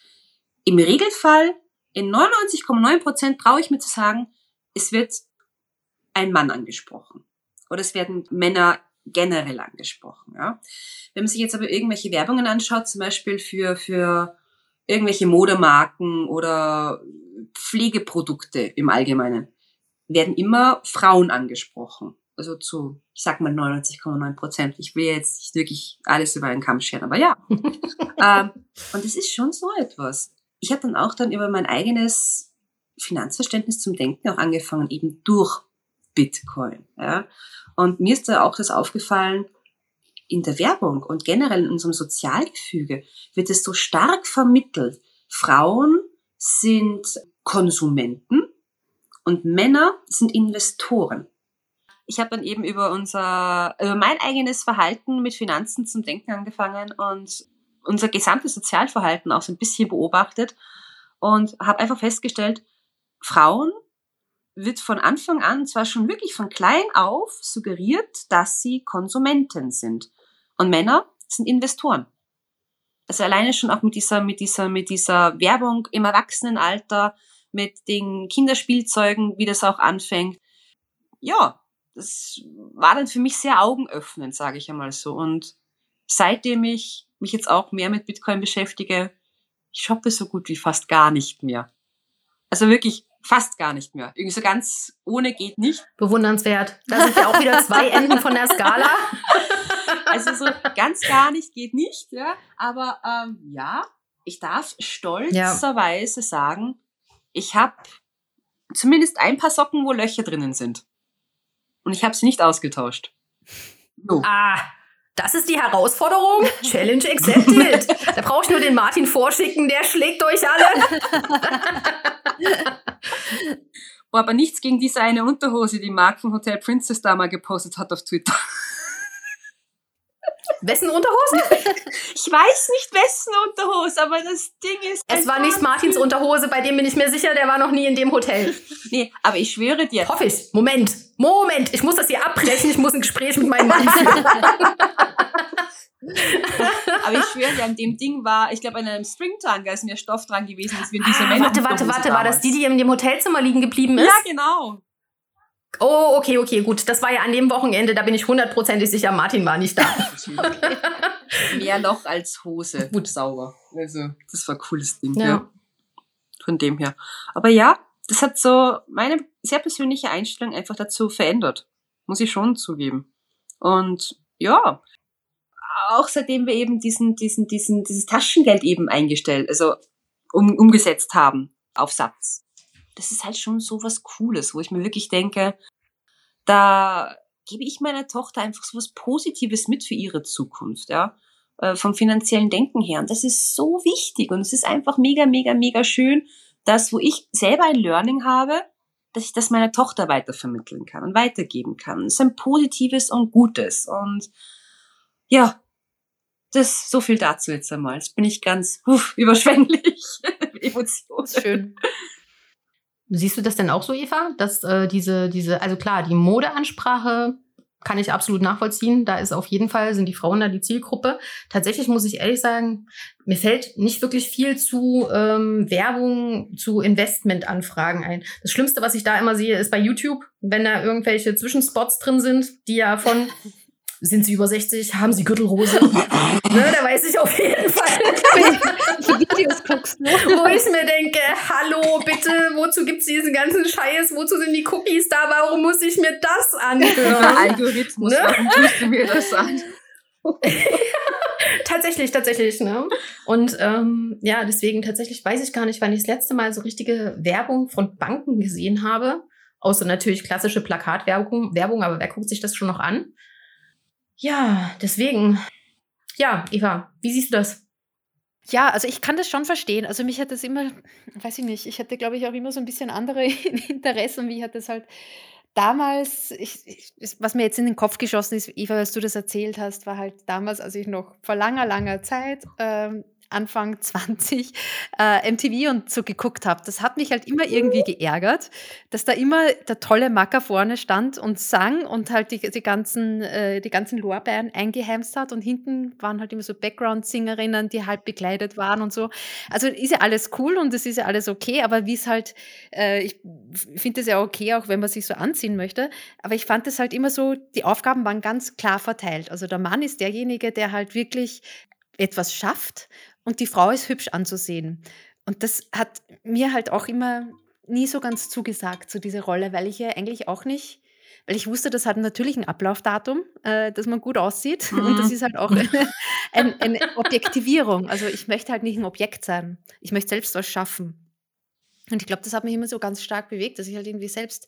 im Regelfall in 99,9 Prozent traue ich mir zu sagen, es wird ein Mann angesprochen. Oder es werden Männer generell angesprochen. Ja? Wenn man sich jetzt aber irgendwelche Werbungen anschaut, zum Beispiel für, für irgendwelche Modemarken oder Pflegeprodukte im Allgemeinen, werden immer Frauen angesprochen. Also zu, ich sag mal 99,9 Prozent. Ich will jetzt nicht wirklich alles über einen Kamm scheren, aber ja. (laughs) ähm, und es ist schon so etwas. Ich habe dann auch dann über mein eigenes Finanzverständnis zum Denken auch angefangen, eben durch Bitcoin. Ja. Und mir ist da auch das aufgefallen, in der Werbung und generell in unserem Sozialgefüge wird es so stark vermittelt. Frauen sind Konsumenten und Männer sind Investoren. Ich habe dann eben über unser, über mein eigenes Verhalten mit Finanzen zum Denken angefangen und unser gesamtes Sozialverhalten auch so ein bisschen beobachtet und habe einfach festgestellt, Frauen wird von Anfang an, zwar schon wirklich von klein auf, suggeriert, dass sie Konsumenten sind. Und Männer sind Investoren. Also alleine schon auch mit dieser, mit dieser, mit dieser Werbung im Erwachsenenalter, mit den Kinderspielzeugen, wie das auch anfängt. Ja, das war dann für mich sehr augenöffnend, sage ich einmal so. Und seitdem ich mich jetzt auch mehr mit Bitcoin beschäftige, ich shoppe so gut wie fast gar nicht mehr. Also wirklich fast gar nicht mehr. Irgendwie so ganz ohne geht nicht.
Bewundernswert. Da sind ja auch wieder zwei Enden von der Skala. (laughs)
Also so ganz gar nicht geht nicht, ja. Aber ähm, ja, ich darf stolzerweise ja. sagen, ich habe zumindest ein paar Socken, wo Löcher drinnen sind. Und ich habe sie nicht ausgetauscht.
So. Ah, das ist die Herausforderung. Challenge accepted. (laughs) Da brauche ich nur den Martin vorschicken, der schlägt euch alle. (laughs) (laughs)
Boah, aber nichts gegen diese eine Unterhose, die Mark von Hotel Princess da mal gepostet hat auf Twitter. (laughs)
Wessen Unterhosen? (laughs)
Ich weiß nicht wessen Unterhose, aber das Ding ist.
Es war nicht Martins Unterhose, bei dem bin ich mir sicher, der war noch nie in dem Hotel.
Nee, aber ich schwöre dir.
Hoffe ich. Moment. Moment. Ich muss das hier abbrechen. Ich muss ein Gespräch mit meinem Mann führen.
Aber ich schwöre dir, an dem Ding war, ich glaube, an einem Stringtanga ist mir Stoff dran gewesen, als wir diese ah, Männer.
Warte, warte, warte, war das die, die in dem Hotelzimmer liegen geblieben ist?
Ja, genau.
Oh, okay, okay, gut. Das war ja an dem Wochenende, da bin ich hundertprozentig sicher, Martin war nicht da. (laughs)
Mehr Loch als Hose. Gut sauber. Also, das war ein cooles Ding, ja. ja. Von dem her. Aber ja, das hat so meine sehr persönliche Einstellung einfach dazu verändert. Muss ich schon zugeben. Und ja, auch seitdem wir eben diesen, diesen, diesen, dieses Taschengeld eben eingestellt, also um, umgesetzt haben auf Satz das ist halt schon so was Cooles, wo ich mir wirklich denke, da gebe ich meiner Tochter einfach so was Positives mit für ihre Zukunft, ja, äh, vom finanziellen Denken her. Und das ist so wichtig und es ist einfach mega, mega, mega schön, dass wo ich selber ein Learning habe, dass ich das meiner Tochter weitervermitteln kann und weitergeben kann. Es ist ein positives und gutes und ja, das so viel dazu jetzt einmal. Jetzt bin ich ganz uff, (laughs) überschwänglich. (laughs) Emotionen.
Schön. Siehst du das denn auch so, Eva? Dass äh, diese, diese, also klar, die Modeansprache kann ich absolut nachvollziehen. Da ist auf jeden Fall, sind die Frauen da die Zielgruppe. Tatsächlich muss ich ehrlich sagen, mir fällt nicht wirklich viel zu ähm, Werbung, zu Investmentanfragen ein. Das Schlimmste, was ich da immer sehe, ist bei YouTube, wenn da irgendwelche Zwischenspots drin sind, die ja von (laughs) sind sie über 60, haben sie Gürtelrose? (laughs) ne, da weiß ich auf jeden Fall.
Videos guckst,
Wo ich mir denke, hallo, bitte, wozu gibt's diesen ganzen Scheiß? Wozu sind die Cookies da? Warum muss ich mir das anhören?
Algorithmus,
Ne?
warum tust du mir das an? (laughs)
tatsächlich, tatsächlich, ne? Und ähm, ja, deswegen tatsächlich weiß ich gar nicht, wann ich das letzte Mal so richtige Werbung von Banken gesehen habe. Außer natürlich klassische Plakatwerbung, Werbung, aber wer guckt sich das schon noch an? Ja, deswegen. Ja, Eva, wie siehst du das?
Ja, also ich kann das schon verstehen. Also mich hat das immer, weiß ich nicht, ich hatte, glaube ich, auch immer so ein bisschen andere (laughs) Interessen. Wie hat das halt damals, ich, ich, was mir jetzt in den Kopf geschossen ist, Eva, als du das erzählt hast, war halt damals, als ich noch vor langer, langer Zeit, ähm, Anfang (laughs) 20, äh, MTV und so geguckt habe. Das hat mich halt immer irgendwie geärgert, dass da immer der tolle Macker vorne stand und sang und halt die, die, ganzen, äh, die ganzen Lorbeeren eingeheimst hat und hinten waren halt immer so Background-Singerinnen, die halb bekleidet waren und so. Also ist ja alles cool und es ist ja alles okay, aber wie es halt, äh, ich finde es ja okay, auch wenn man sich so anziehen möchte, aber ich fand es halt immer so, die Aufgaben waren ganz klar verteilt. Also der Mann ist derjenige, der halt wirklich etwas schafft und die Frau ist hübsch anzusehen. Und das hat mir halt auch immer nie so ganz zugesagt, so diese Rolle, weil ich ja eigentlich auch nicht, weil ich wusste, das hat natürlich ein Ablaufdatum, äh, dass man gut aussieht. (laughs) Und das
Mhm.
ist halt auch (laughs) eine, eine Objektivierung. Also ich möchte halt nicht ein Objekt sein. Ich möchte selbst was schaffen. Und ich glaube, das hat mich immer so ganz stark bewegt, dass ich halt irgendwie selbst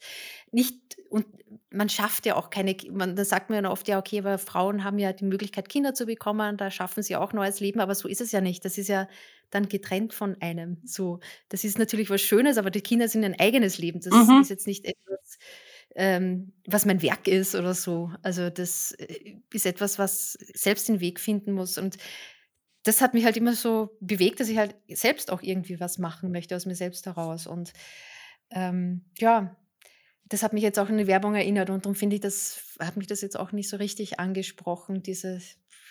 nicht, und man schafft ja auch keine, man, da sagt man ja oft, ja, okay, aber Frauen haben ja die Möglichkeit, Kinder zu bekommen, da schaffen sie auch neues Leben, aber so ist es ja nicht. Das ist ja dann getrennt von einem. So, das ist natürlich was Schönes, aber die Kinder sind ein eigenes Leben. Das
Mhm.
ist jetzt nicht etwas, ähm, was mein Werk ist oder so. Also das äh, ist etwas, was selbst den Weg finden muss. Und das hat mich halt immer so bewegt, dass ich halt selbst auch irgendwie was machen möchte aus mir selbst heraus. Und ähm, ja, das hat mich jetzt auch an die Werbung erinnert und darum finde ich, das hat mich das jetzt auch nicht so richtig angesprochen, diese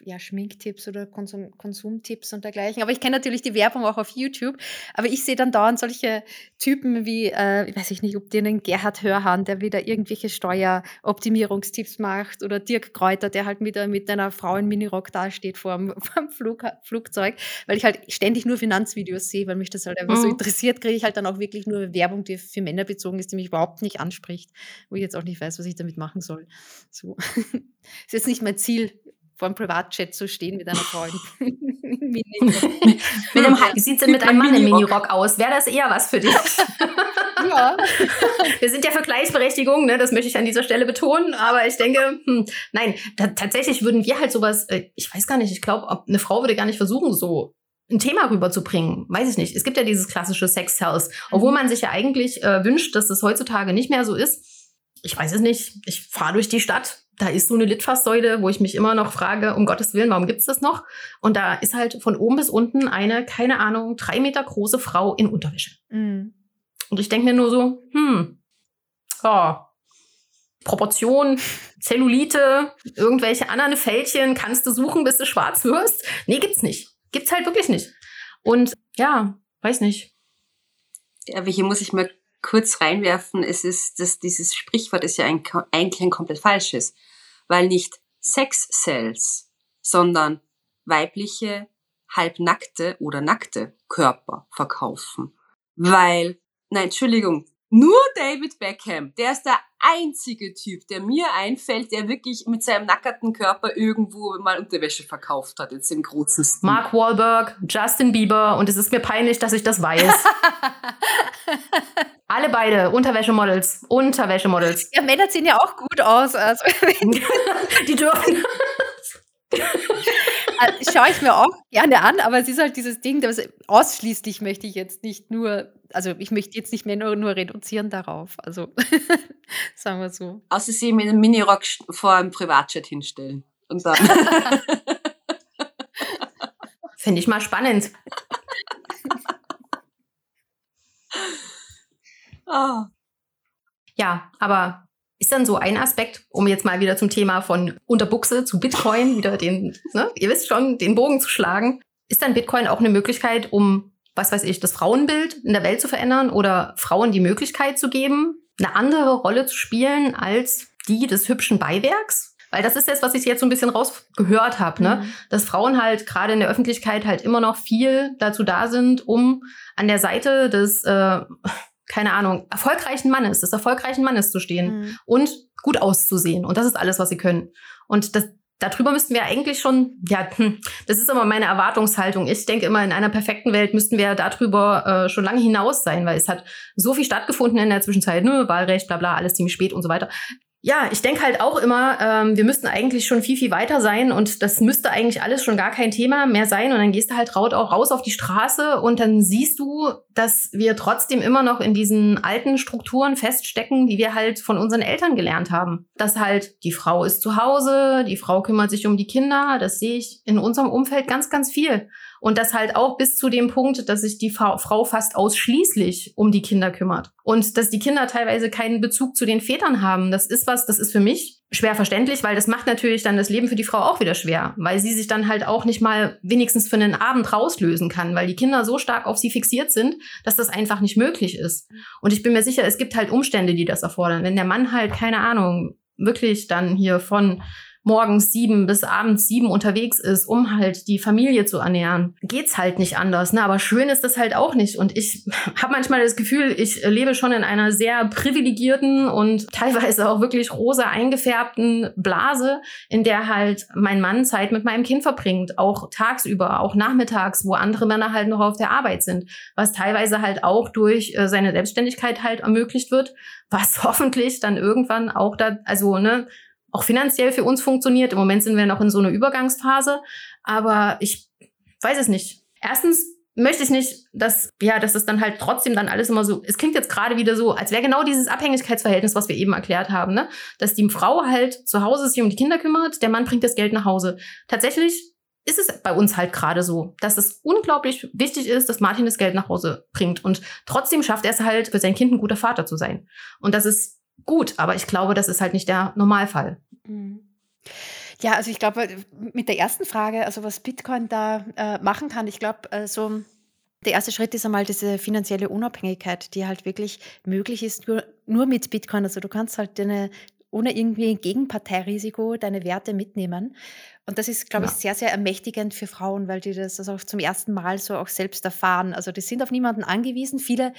ja, Schminktipps oder Konsum Konsumtipps und dergleichen. Aber ich kenne natürlich die Werbung auch auf YouTube. Aber ich sehe dann dauernd solche Typen wie, äh, ich weiß ich nicht, ob dir einen Gerhard Hörhan, der wieder irgendwelche Steueroptimierungstipps macht oder Dirk Kräuter, der halt mit, mit einer Frau in Minirock dasteht (laughs) vor dem, Flug, Flugzeug, weil ich halt ständig nur Finanzvideos sehe, weil mich das halt einfach so
Mhm.
interessiert, kriege ich halt dann auch wirklich nur Werbung, die für Männer bezogen ist, die mich überhaupt nicht anspricht, wo ich jetzt auch nicht weiß, was ich damit machen soll. So. (laughs) ist jetzt nicht mein Ziel, vor einem Privatchat zu stehen mit einer Frau (laughs) in Minirock.
Mit einem, wie sieht's denn mit einem Mann im
Minirock.
Aus? Wäre das eher was für dich?
Ja. (laughs)
Wir sind ja für Gleichberechtigung, ne? das möchte ich an dieser Stelle betonen, aber ich denke, hm, nein, ta tatsächlich würden wir halt sowas, äh, ich weiß gar nicht, ich glaube, ob eine Frau würde gar nicht versuchen, so ein Thema rüberzubringen. Weiß ich nicht. Es gibt ja dieses klassische Sex-House, obwohl man sich ja eigentlich äh, wünscht, dass das heutzutage nicht mehr so ist. Ich weiß es nicht. Ich fahre durch die Stadt, da ist so eine Litfaßsäule, wo ich mich immer noch frage, um Gottes Willen, warum gibt's das noch? Und da ist halt von oben bis unten eine, keine Ahnung, drei Meter große Frau in Unterwäsche.
Mhm.
Und ich denke mir nur so, hm, ja, Proportion, (laughs) Zellulite, irgendwelche anderen Fältchen kannst du suchen, bis du schwarz wirst. Nee, gibt's nicht. Gibt's halt wirklich nicht. Und ja, weiß nicht.
Aber hier muss ich mal kurz reinwerfen, es ist, dass dieses Sprichwort ist ja ein, eigentlich ein komplett falsches, weil nicht Sex Cells, sondern weibliche, halbnackte oder nackte Körper verkaufen. Weil, nein, Entschuldigung, nur David Beckham, der ist der einzige Typ, der mir einfällt, der wirklich mit seinem nackerten Körper irgendwo mal Unterwäsche verkauft hat, jetzt im großen Stil.
Mark Wahlberg, Justin Bieber und es ist mir peinlich, dass ich das weiß. (laughs) Alle beide Unterwäschemodels, Unterwäschemodels.
Ja, Männer sehen ja auch gut aus. Also, (laughs)
Die dürfen.
äh, schaue ich mir auch gerne an, aber es ist halt dieses Ding, das ausschließlich möchte ich jetzt nicht nur, also ich möchte jetzt nicht mehr nur, nur reduzieren darauf. Also (laughs) sagen wir so.
Außer sie mit einem Minirock vor einem Privatjet hinstellen. Und dann. (laughs)
Finde ich mal spannend.
Ah.
Ja, aber ist dann so ein Aspekt, um jetzt mal wieder zum Thema von Unterbuchse zu Bitcoin wieder den, ne, ihr wisst schon, den Bogen zu schlagen. Ist dann Bitcoin auch eine Möglichkeit, um, was weiß ich, das Frauenbild in der Welt zu verändern oder Frauen die Möglichkeit zu geben, eine andere Rolle zu spielen als die des hübschen Beiwerks? Weil das ist das, was ich jetzt so ein bisschen rausgehört habe, ne?
Mhm.
Dass Frauen halt gerade in der Öffentlichkeit halt immer noch viel dazu da sind, um an der Seite des, äh, keine Ahnung, erfolgreichen Mannes, des erfolgreichen Mannes zu stehen
Mhm.
und gut auszusehen. Und das ist alles, was sie können. Und das, darüber müssten wir eigentlich schon, ja, hm, das ist immer meine Erwartungshaltung. Ich denke immer, in einer perfekten Welt müssten wir darüber äh, schon lange hinaus sein, weil es hat so viel stattgefunden in der Zwischenzeit, ne, Wahlrecht, bla bla, alles ziemlich spät und so weiter. Ja, ich denke halt auch immer, ähm, wir müssten eigentlich schon viel, viel weiter sein und das müsste eigentlich alles schon gar kein Thema mehr sein. Und dann gehst du halt auch raus auf die Straße und dann siehst du, dass wir trotzdem immer noch in diesen alten Strukturen feststecken, die wir halt von unseren Eltern gelernt haben. Dass halt die Frau ist zu Hause, die Frau kümmert sich um die Kinder. Das sehe ich in unserem Umfeld ganz, ganz viel. Und das halt auch bis zu dem Punkt, dass sich die Frau fast ausschließlich um die Kinder kümmert. Und dass die Kinder teilweise keinen Bezug zu den Vätern haben. Das ist was, das ist für mich schwer verständlich, weil das macht natürlich dann das Leben für die Frau auch wieder schwer, weil sie sich dann halt auch nicht mal wenigstens für einen Abend rauslösen kann, weil die Kinder so stark auf sie fixiert sind, dass das einfach nicht möglich ist. Und ich bin mir sicher, es gibt halt Umstände, die das erfordern. Wenn der Mann halt, keine Ahnung, wirklich dann hier von morgens sieben bis abends sieben unterwegs ist, um halt die Familie zu ernähren, geht's halt nicht anders. Ne? Aber schön ist das halt auch nicht. Und ich (laughs) habe manchmal das Gefühl, ich lebe schon in einer sehr privilegierten und teilweise auch wirklich rosa eingefärbten Blase, in der halt mein Mann Zeit mit meinem Kind verbringt, auch tagsüber, auch nachmittags, wo andere Männer halt noch auf der Arbeit sind, was teilweise halt auch durch äh, seine Selbstständigkeit halt ermöglicht wird, was (laughs) hoffentlich dann irgendwann auch da, also ne, auch finanziell für uns funktioniert. Im Moment sind wir noch in so einer Übergangsphase, aber ich weiß es nicht. Erstens möchte ich nicht, dass ja, dass es dann halt trotzdem dann alles immer so. Es klingt jetzt gerade wieder so, als wäre genau dieses Abhängigkeitsverhältnis, was wir eben erklärt haben, ne, dass die Frau halt zu Hause sich um die Kinder kümmert, der Mann bringt das Geld nach Hause. Tatsächlich ist es bei uns halt gerade so, dass es unglaublich wichtig ist, dass Martin das Geld nach Hause bringt und trotzdem schafft er es halt für sein Kind ein guter Vater zu sein. Und das ist gut, aber ich glaube, das ist halt nicht der Normalfall.
Mhm. Ja, also ich glaube, mit der ersten Frage, also was Bitcoin da äh, machen kann, ich glaube, also der erste Schritt ist einmal diese finanzielle Unabhängigkeit, die halt wirklich möglich ist, nur, nur mit Bitcoin. Also du kannst halt deine, ohne irgendwie ein Gegenparteirisiko deine Werte mitnehmen. Und das ist, glaube
Ja.
ich, sehr, sehr ermächtigend für Frauen, weil die das also auch zum ersten Mal so auch selbst erfahren. Also die sind auf niemanden angewiesen. Viele,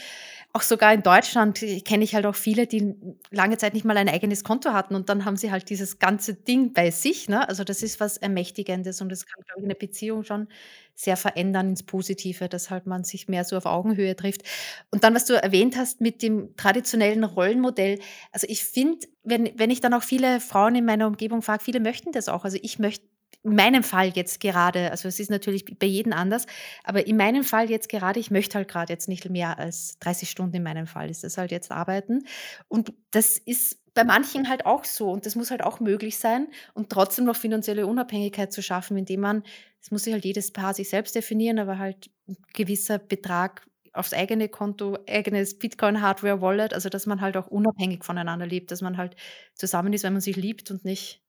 auch sogar in Deutschland, äh, kenne ich halt auch viele, die lange Zeit nicht mal ein eigenes Konto hatten und dann haben sie halt dieses ganze Ding bei sich. Ne? Also das ist was Ermächtigendes und das kann, glaube ich, eine Beziehung schon sehr verändern ins Positive, dass halt man sich mehr so auf Augenhöhe trifft. Und dann, was du erwähnt hast mit dem traditionellen Rollenmodell, also ich finde, wenn, wenn ich dann auch viele Frauen in meiner Umgebung frage, viele möchten das auch. Also ich möchte in meinem Fall jetzt gerade, also es ist natürlich bei jedem anders, aber in meinem Fall jetzt gerade, ich möchte halt gerade jetzt nicht mehr als 30 Stunden in meinem Fall ist das halt jetzt arbeiten. Und das ist bei manchen halt auch so und das muss halt auch möglich sein und trotzdem noch finanzielle Unabhängigkeit zu schaffen, indem man, das muss sich halt jedes Paar sich selbst definieren, aber halt ein gewisser Betrag aufs eigene Konto, eigenes Bitcoin-Hardware-Wallet, also dass man halt auch unabhängig voneinander lebt, dass man halt zusammen ist, wenn man sich liebt und nicht,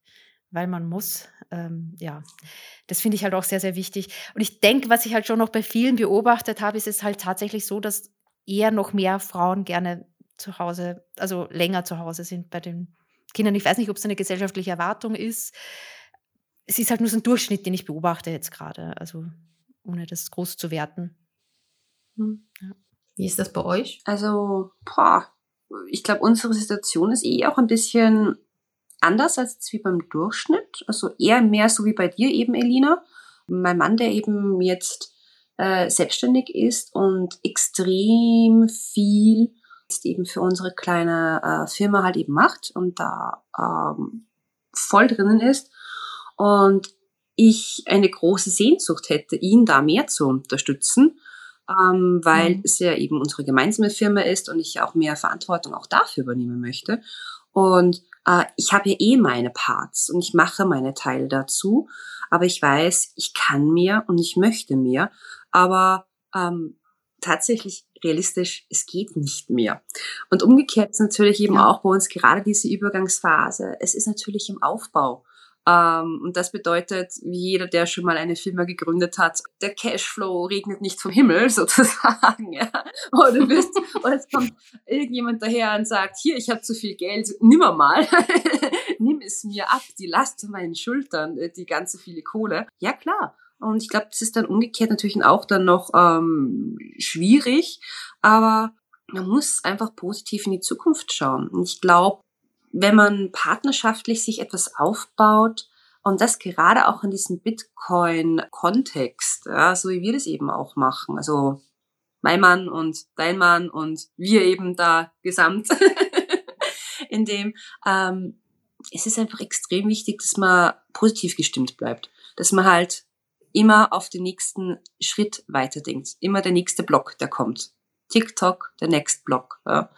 weil man muss. Ähm, ja, das finde ich halt auch sehr, sehr wichtig. Und ich denke, was ich halt schon noch bei vielen beobachtet habe, ist es halt tatsächlich so, dass eher noch mehr Frauen gerne zu Hause, also länger zu Hause sind bei den Kindern. Ich weiß nicht, ob es eine gesellschaftliche Erwartung ist. Es ist halt nur so ein Durchschnitt, den ich beobachte jetzt gerade, also ohne das groß zu werten.
Wie ist das bei euch?
Also, boah, ich glaube, unsere Situation ist eh auch ein bisschen anders als jetzt wie beim Durchschnitt. Also eher mehr so wie bei dir eben, Elina. Mein Mann, der eben jetzt äh, selbstständig ist und extrem viel jetzt eben für unsere kleine äh, Firma halt eben macht und da ähm, voll drinnen ist. Und ich eine große Sehnsucht hätte, ihn da mehr zu unterstützen, ähm, weil
Mhm.
es ja eben unsere gemeinsame Firma ist und ich auch mehr Verantwortung auch dafür übernehmen möchte. Und äh, ich habe ja eh meine Parts und ich mache meine Teile dazu, aber ich weiß, ich kann mehr und ich möchte mehr, aber ähm, tatsächlich realistisch, es geht nicht mehr. Und umgekehrt ist natürlich eben
Ja.
auch bei uns gerade diese Übergangsphase, es ist natürlich im Aufbau. Ähm, und das bedeutet, wie jeder, der schon mal eine Firma gegründet hat, der Cashflow regnet nicht vom Himmel (laughs) sozusagen. Ja? Oder, du bist, (laughs) oder es kommt irgendjemand daher und sagt, hier, ich habe zu viel Geld, nimm mal, (laughs) nimm es mir ab, die Last an meinen Schultern, äh, die ganze viele Kohle. Ja klar. Und ich glaube, das ist dann umgekehrt natürlich auch dann noch ähm, schwierig, aber man muss einfach positiv in die Zukunft schauen. Und ich glaube, wenn man partnerschaftlich sich etwas aufbaut und das gerade auch in diesem Bitcoin-Kontext, ja, so wie wir das eben auch machen, also mein Mann und dein Mann und wir eben da gesamt, (laughs) in dem ähm, es ist einfach extrem wichtig, dass man positiv gestimmt bleibt, dass man halt immer auf den nächsten Schritt weiterdenkt, immer der nächste Block, der kommt. TikTok, der Next Block. Ja.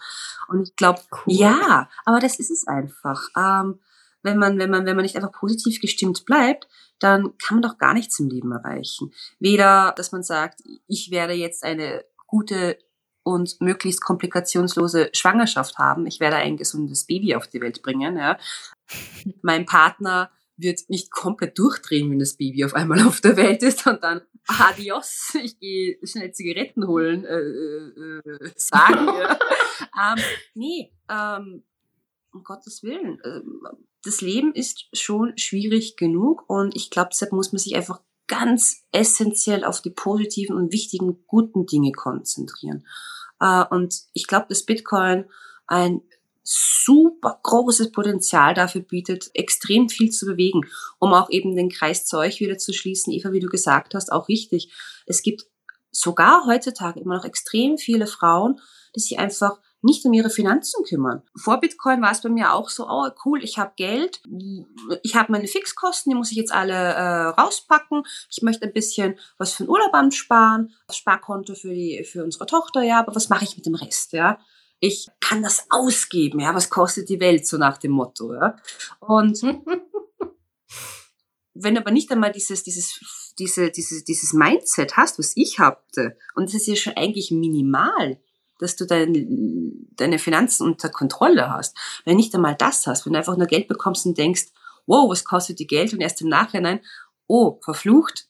Und ich glaube, cool. ja, aber das ist es einfach. Ähm, wenn man, wenn man, wenn man nicht einfach positiv gestimmt bleibt, dann kann man doch gar nichts im Leben erreichen. Weder, dass man sagt, ich werde jetzt eine gute und möglichst komplikationslose Schwangerschaft haben. Ich werde ein gesundes Baby auf die Welt bringen. Ja. (laughs) mein Partner wird nicht komplett durchdrehen, wenn das Baby auf einmal (laughs) auf der Welt ist und dann adios, ich gehe schnell Zigaretten holen, äh, äh, äh sagen. ja. (laughs) ähm, nee, ähm, um Gottes Willen. Äh, das Leben ist schon schwierig genug und ich glaube, deshalb muss man sich einfach ganz essentiell auf die positiven und wichtigen, guten Dinge konzentrieren. Äh, und ich glaube, dass Bitcoin ein super großes Potenzial dafür bietet, extrem viel zu bewegen, um auch eben den Kreis zu euch wieder zu schließen. Eva, wie du gesagt hast, auch richtig. Es gibt sogar heutzutage immer noch extrem viele Frauen, die sich einfach nicht um ihre Finanzen kümmern. Vor Bitcoin war es bei mir auch so, oh cool, ich habe Geld, ich habe meine Fixkosten, die muss ich jetzt alle äh, rauspacken. Ich möchte ein bisschen was für den Urlaub ansparen, Sparkonto für die für unsere Tochter, ja, aber was mache ich mit dem Rest, ja? Ich kann das ausgeben, ja, was kostet die Welt, so nach dem Motto, ja. Und (laughs) wenn du aber nicht einmal dieses, dieses, diese, dieses, dieses Mindset hast, was ich hatte, und das ist ja schon eigentlich minimal, dass du dein, deine Finanzen unter Kontrolle hast. Wenn du nicht einmal das hast, wenn du einfach nur Geld bekommst und denkst, wow, was kostet die Geld? Und erst im Nachhinein, oh, verflucht,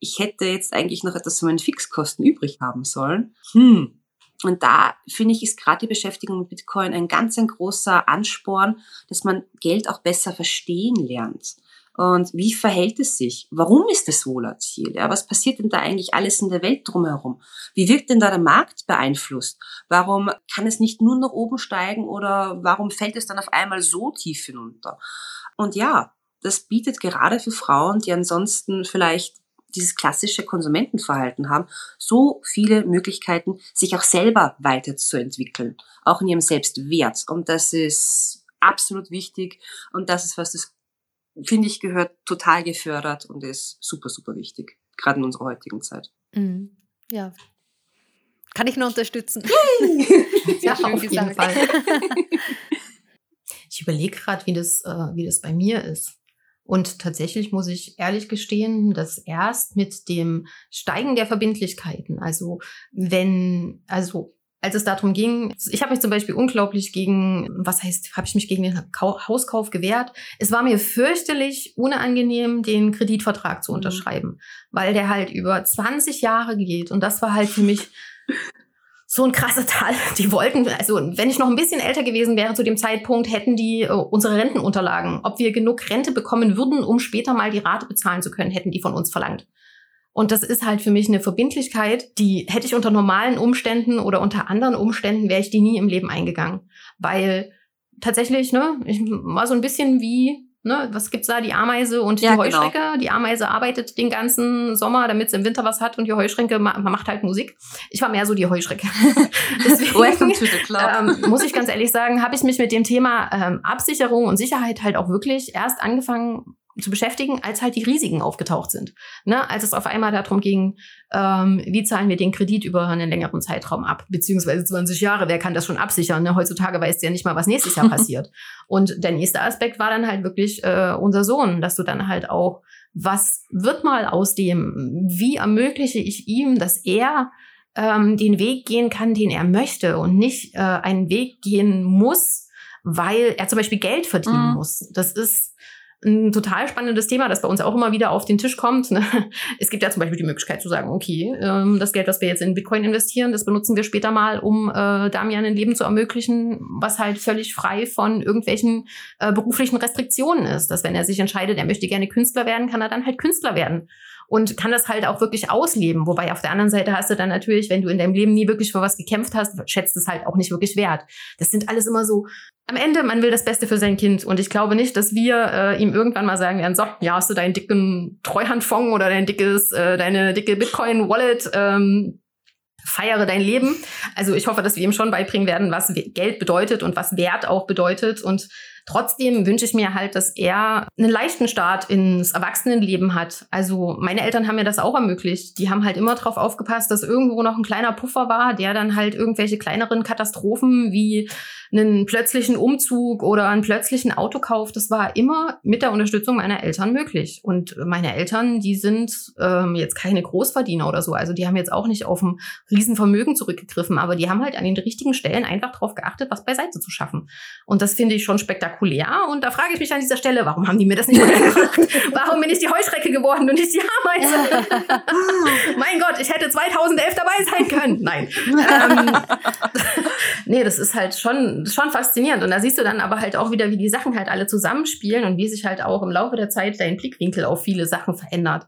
ich hätte jetzt eigentlich noch etwas von meinen Fixkosten übrig haben sollen. Hm, und da finde ich, ist gerade die Beschäftigung mit Bitcoin ein ganz ein großer Ansporn, dass man Geld auch besser verstehen lernt. Und wie verhält es sich? Warum ist es volatil? Ja, was passiert denn da eigentlich alles in der Welt drumherum? Wie wird denn da der Markt beeinflusst? Warum kann es nicht nur nach oben steigen oder warum fällt es dann auf einmal so tief hinunter? Und ja, das bietet gerade für Frauen, die ansonsten vielleicht dieses klassische Konsumentenverhalten haben, so viele Möglichkeiten, sich auch selber weiterzuentwickeln, auch in ihrem Selbstwert. Und das ist absolut wichtig und das ist was, das finde ich gehört total gefördert und ist super, super wichtig, gerade in unserer heutigen Zeit.
Mhm. Ja. Kann ich nur unterstützen. (laughs)
ja, (laughs) auf jeden Fall. (laughs) ich überlege gerade, wie, das, äh, wie das bei mir ist. Und tatsächlich muss ich ehrlich gestehen, dass erst mit dem Steigen der Verbindlichkeiten, also wenn, also als es darum ging, ich habe mich zum Beispiel unglaublich gegen, was heißt, habe ich mich gegen den Hauskauf gewehrt. Es war mir fürchterlich unangenehm, den Kreditvertrag zu mhm. unterschreiben, weil der halt über 20 Jahre geht. Und das war halt für mich (laughs) so ein krasser Tal. (laughs) Die wollten, also wenn ich noch ein bisschen älter gewesen wäre zu dem Zeitpunkt, hätten die äh, unsere Rentenunterlagen, ob wir genug Rente bekommen würden, um später mal die Rate bezahlen zu können, hätten die von uns verlangt. Und das ist halt für mich eine Verbindlichkeit, die hätte ich unter normalen Umständen oder unter anderen Umständen wäre ich die nie im Leben eingegangen. Weil tatsächlich, ne, ich war so ein bisschen wie Ne, was gibt's da? Die Ameise und ja, die genau. Heuschrecke. Genau. Die Ameise arbeitet den ganzen Sommer, damit sie im Winter was hat und die Heuschrecke ma macht halt Musik. Ich war mehr so die Heuschrecke. (laughs) Deswegen ähm, (laughs) muss ich ganz ehrlich sagen, habe ich mich mit dem Thema ähm, Absicherung und Sicherheit halt auch wirklich erst angefangen zu beschäftigen, als halt die Risiken aufgetaucht sind. Ne? Als es auf einmal darum ging, ähm, wie zahlen wir den Kredit über einen längeren Zeitraum ab, beziehungsweise 20 Jahre, wer kann das schon absichern? Ne? Heutzutage weißt du ja nicht mal, was nächstes Jahr (laughs) passiert. Und der nächste Aspekt war dann halt wirklich äh, unser Sohn, dass du dann halt auch, was wird mal aus dem, wie ermögliche ich ihm, dass er ähm, den Weg gehen kann, den er möchte und nicht äh, einen Weg gehen muss, weil er zum Beispiel Geld verdienen mhm. muss. Das ist ein total spannendes Thema, das bei uns auch immer wieder auf den Tisch kommt. Ne? Es gibt ja zum Beispiel die Möglichkeit zu sagen, okay, ähm, das Geld, was wir jetzt in Bitcoin investieren, das benutzen wir später mal, um äh, Damian ein Leben zu ermöglichen, was halt völlig frei von irgendwelchen äh, beruflichen Restriktionen ist. Dass wenn er sich entscheidet, er möchte gerne Künstler werden, kann er dann halt Künstler werden und kann das halt auch wirklich ausleben. Wobei auf der anderen Seite hast du dann natürlich, wenn du in deinem Leben nie wirklich für was gekämpft hast, schätzt es halt auch nicht wirklich wert. Das sind alles immer so am Ende, man will das Beste für sein Kind. Und ich glaube nicht, dass wir äh, ihm irgendwann mal sagen werden, so, ja, hast du deinen dicken Treuhandfonds oder dein dickes, äh, deine dicke Bitcoin-Wallet, ähm, feiere dein Leben. Also ich hoffe, dass wir ihm schon beibringen werden, was Geld bedeutet und was Wert auch bedeutet und Trotzdem wünsche ich mir halt, dass er einen leichten Start ins Erwachsenenleben hat. Also meine Eltern haben mir das auch ermöglicht. Die haben halt immer darauf aufgepasst, dass irgendwo noch ein kleiner Puffer war, der dann halt irgendwelche kleineren Katastrophen wie einen plötzlichen Umzug oder einen plötzlichen Autokauf, das war immer mit der Unterstützung meiner Eltern möglich. Und meine Eltern, die sind ähm, jetzt keine Großverdiener oder so. Also die haben jetzt auch nicht auf ein Riesenvermögen zurückgegriffen, aber die haben halt an den richtigen Stellen einfach darauf geachtet, was beiseite zu schaffen. Und das finde ich schon spektakulär. Und da frage ich mich an dieser Stelle, warum haben die mir das nicht gemacht? (laughs) warum bin ich die Heuschrecke geworden und nicht die Ameise? (laughs) mein Gott, ich hätte 2011 dabei sein können. Nein. (laughs) ähm, nee, das ist halt schon schon faszinierend. Und da siehst du dann aber halt auch wieder, wie die Sachen halt alle zusammenspielen und wie sich halt auch im Laufe der Zeit dein Blickwinkel auf viele Sachen verändert.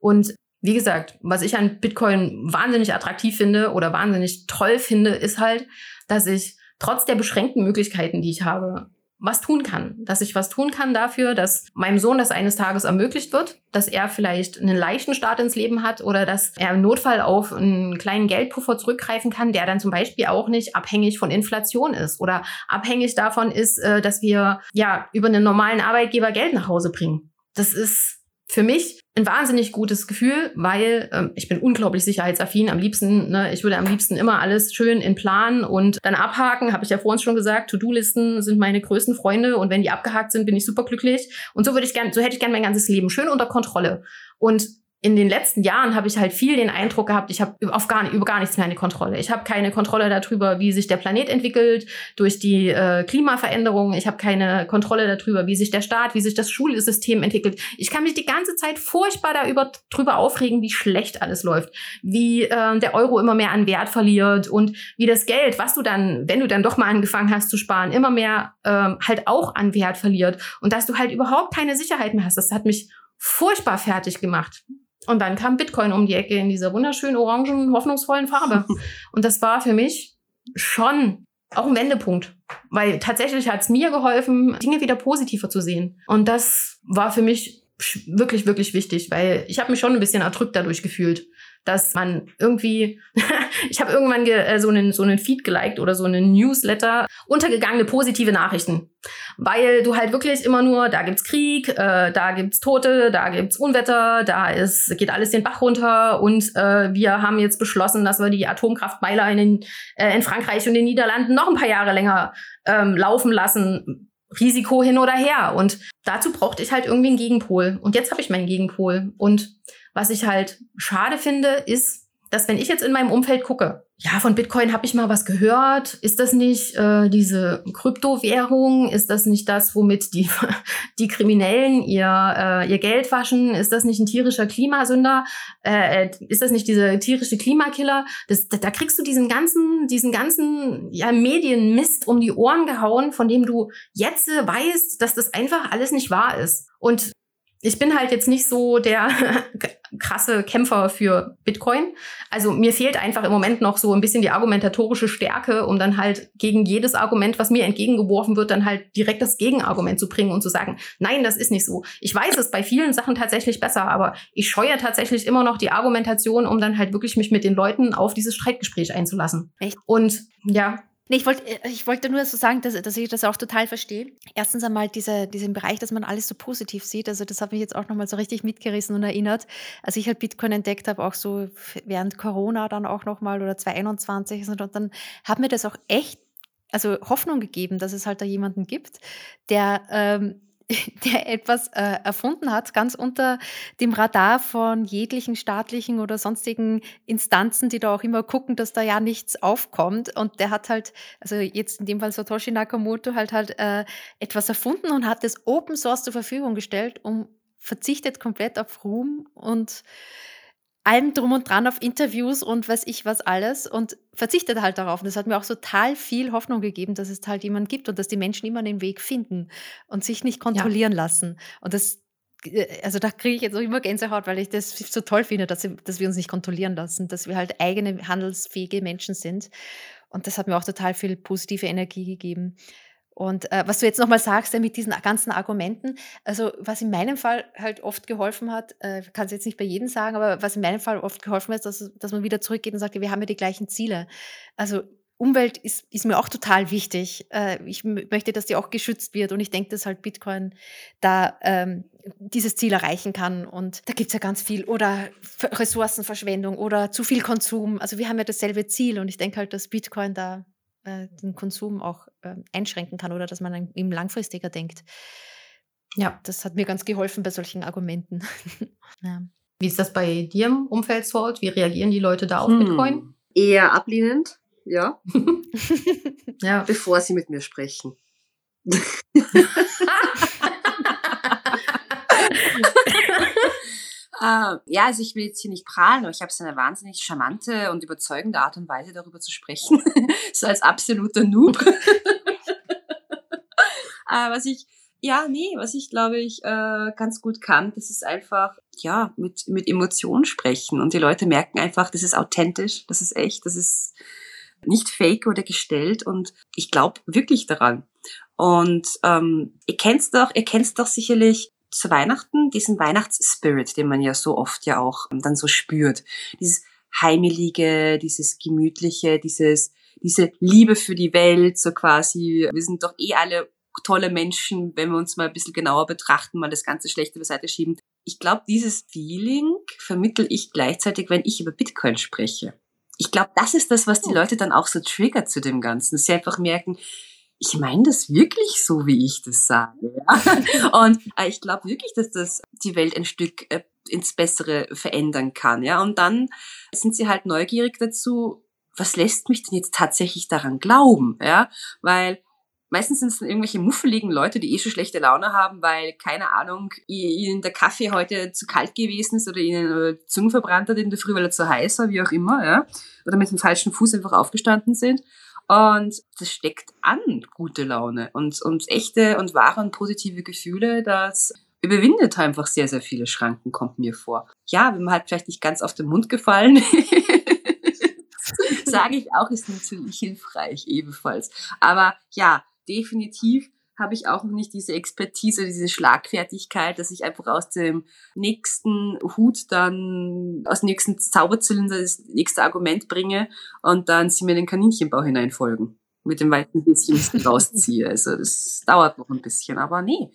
Und wie gesagt, was ich an Bitcoin wahnsinnig attraktiv finde oder wahnsinnig toll finde, ist halt, dass ich trotz der beschränkten Möglichkeiten, die ich habe, was tun kann. Dass ich was tun kann dafür, dass meinem Sohn das eines Tages ermöglicht wird, dass er vielleicht einen leichten Start ins Leben hat oder dass er im Notfall auf einen kleinen Geldpuffer zurückgreifen kann, der dann zum Beispiel auch nicht abhängig von Inflation ist oder abhängig davon ist, äh, dass wir ja über einen normalen Arbeitgeber Geld nach Hause bringen. Das ist für mich ein wahnsinnig gutes Gefühl, weil ähm, ich bin unglaublich sicherheitsaffin. Am liebsten, ne, ich würde am liebsten immer alles schön in Plan und dann abhaken. Habe ich ja vorhin schon gesagt. To-Do-Listen sind meine größten Freunde und wenn die abgehakt sind, bin ich superglücklich. Und so würde ich gern, so hätte ich gern mein ganzes Leben schön unter Kontrolle. Und in den letzten Jahren habe ich halt viel den Eindruck gehabt, ich habe auf gar, über gar nichts mehr eine Kontrolle. Ich habe keine Kontrolle darüber, wie sich der Planet entwickelt durch die äh, Klimaveränderung. Ich habe keine Kontrolle darüber, wie sich der Staat, wie sich das Schulsystem entwickelt. Ich kann mich die ganze Zeit furchtbar darüber aufregen, wie schlecht alles läuft, wie äh, der Euro immer mehr an Wert verliert und wie das Geld, was du dann, wenn du dann doch mal angefangen hast zu sparen, immer mehr ähm, halt auch an Wert verliert und dass du halt überhaupt keine Sicherheit mehr hast. Das hat mich furchtbar fertig gemacht. Und dann kam Bitcoin um die Ecke in dieser wunderschönen orangen, hoffnungsvollen Farbe. (laughs) Und das war für mich schon auch ein Wendepunkt. Weil tatsächlich hat es mir geholfen, Dinge wieder positiver zu sehen. Und das war für mich wirklich, wirklich wichtig, weil ich habe mich schon ein bisschen erdrückt dadurch gefühlt dass man irgendwie, (laughs) ich habe irgendwann äh, so, einen, so einen Feed geliked oder so einen Newsletter, untergegangene positive Nachrichten. Weil du halt wirklich immer nur, da gibt's Krieg, äh, da gibt's Tote, da gibt's Unwetter, da ist, geht alles den Bach runter und äh, wir haben jetzt beschlossen, dass wir die Atomkraftmeiler in, äh, in Frankreich und den Niederlanden noch ein paar Jahre länger ähm, laufen lassen. Risiko hin oder her. Und dazu brauchte ich halt irgendwie einen Gegenpol. Und jetzt habe ich meinen Gegenpol. Und was ich halt schade finde, ist, dass wenn ich jetzt in meinem Umfeld gucke, ja, von Bitcoin habe ich mal was gehört. Ist das nicht äh, diese Kryptowährung? Ist das nicht das, womit die, (laughs) die Kriminellen ihr, äh, ihr Geld waschen? Ist das nicht ein tierischer Klimasünder? Äh, äh ist das nicht dieser tierische Klimakiller? Das, da, da kriegst du diesen ganzen, diesen ganzen ja, Medienmist um die Ohren gehauen, von dem du jetzt weißt, dass das einfach alles nicht wahr ist. Und ich bin halt jetzt nicht so der (laughs) krasse Kämpfer für Bitcoin. Also mir fehlt einfach im Moment noch so ein bisschen die argumentatorische Stärke, um dann halt gegen jedes Argument, was mir entgegengeworfen wird, dann halt direkt das Gegenargument zu bringen und zu sagen, nein, das ist nicht so. Ich weiß es bei vielen Sachen tatsächlich besser, aber ich scheue tatsächlich immer noch die Argumentation, um dann halt wirklich mich mit den Leuten auf dieses Streitgespräch einzulassen.
Echt?
Und ja,
Nee, ich wollte äh, ich wollte nur so sagen, dass, dass ich das auch total verstehe. Erstens einmal diese, diesen Bereich, dass man alles so positiv sieht. Also das hat mich jetzt auch nochmal so richtig mitgerissen und erinnert. Als ich halt Bitcoin entdeckt habe, auch so während Corona dann auch nochmal oder 2021 und dann hat mir das auch echt also Hoffnung gegeben, dass es halt da jemanden gibt, der ähm, (laughs) der etwas äh, erfunden hat, ganz unter dem Radar von jeglichen staatlichen oder sonstigen Instanzen, die da auch immer gucken, dass da ja nichts aufkommt. Und der hat halt, also jetzt in dem Fall Satoshi Nakamoto, halt halt äh, etwas erfunden und hat es Open Source zur Verfügung gestellt, um verzichtet komplett auf Ruhm und allem drum und dran auf Interviews und weiß ich was alles und verzichtet halt darauf. Und das hat mir auch total viel Hoffnung gegeben, dass es halt jemanden gibt und dass die Menschen immer den Weg finden und sich nicht kontrollieren ja. lassen. Und das, äh, also da kriege ich jetzt auch immer Gänsehaut, weil ich das so toll finde, dass, dass wir uns nicht kontrollieren lassen, dass wir halt eigene handelsfähige Menschen sind. Und das hat mir auch total viel positive Energie gegeben. Und äh, was du jetzt nochmal sagst, ja, mit diesen ganzen Argumenten, also was in meinem Fall halt oft geholfen hat, äh, kann es jetzt nicht bei jedem sagen, aber was in meinem Fall oft geholfen hat, dass, dass man wieder zurückgeht und sagt, wir haben ja die gleichen Ziele. Also Umwelt ist, ist mir auch total wichtig. Äh, ich möchte, dass die auch geschützt wird und ich denke, dass halt Bitcoin da ähm, dieses Ziel erreichen kann. Und da gibt es ja ganz viel. Oder Ressourcenverschwendung oder zu viel Konsum. Also wir haben ja dasselbe Ziel und ich denke halt, dass Bitcoin da äh, den Konsum auch äh, einschränken kann oder dass man ihm langfristiger denkt. Ja, das hat mir ganz geholfen bei solchen Argumenten. (laughs)
ja. Wie ist das bei dir im Umfeld, Sword? Wie reagieren die Leute da auf hm. Bitcoin?
Eher ablehnend, ja. (laughs) ja. Bevor sie mit mir sprechen. (laughs) Äh, ja, also ich will jetzt hier nicht prahlen, aber ich habe so eine wahnsinnig charmante und überzeugende Art und Weise, darüber zu sprechen. (laughs) so als absoluter Noob. (laughs) äh, was ich, ja, nee, was ich glaube ich äh, ganz gut kann, das ist einfach, ja, mit, mit Emotionen sprechen. Und die Leute merken einfach, das ist authentisch, das ist echt, das ist nicht fake oder gestellt. Und ich glaube wirklich daran. Und ähm, ihr kennt's doch, ihr kennt's doch sicherlich zu Weihnachten diesen Weihnachtsspirit, den man ja so oft ja auch dann so spürt. Dieses heimelige, dieses gemütliche, dieses, diese Liebe für die Welt, so quasi, wir sind doch eh alle tolle Menschen, wenn wir uns mal ein bisschen genauer betrachten, mal das ganze Schlechte beiseite schieben. Ich glaube, dieses Feeling vermittel ich gleichzeitig, wenn ich über Bitcoin spreche. Ich glaube, das ist das, was die oh. Leute dann auch so triggert zu dem Ganzen. Dass sie einfach merken, ich meine das wirklich so, wie ich das sage. Ja? (laughs) Und äh, ich glaube wirklich, dass das die Welt ein Stück äh, ins Bessere verändern kann. Ja? Und dann sind sie halt neugierig dazu, was lässt mich denn jetzt tatsächlich daran glauben? Ja? Weil Meistens sind es dann irgendwelche muffeligen Leute, die eh schon schlechte Laune haben, weil, keine Ahnung, ihnen der Kaffee heute zu kalt gewesen ist oder ihnen die Zunge verbrannt hat in der Früh, weil er zu heiß war, wie auch immer, ja. Oder mit dem falschen Fuß einfach aufgestanden sind. Und das steckt an, gute Laune und, und echte und wahre und positive Gefühle, das überwindet einfach sehr, sehr viele Schranken, kommt mir vor. Ja, wenn man halt vielleicht nicht ganz auf den Mund gefallen, (laughs) sage ich auch, ist natürlich hilfreich ebenfalls. Aber ja, definitiv habe ich auch noch nicht diese Expertise, diese Schlagfertigkeit, dass ich einfach aus dem nächsten Hut dann, aus dem nächsten Zauberzylinder das nächste Argument bringe und dann sie mir den Kaninchenbau hineinfolgen. Mit dem weiten Häschen rausziehe. Also das dauert noch ein bisschen, aber nee.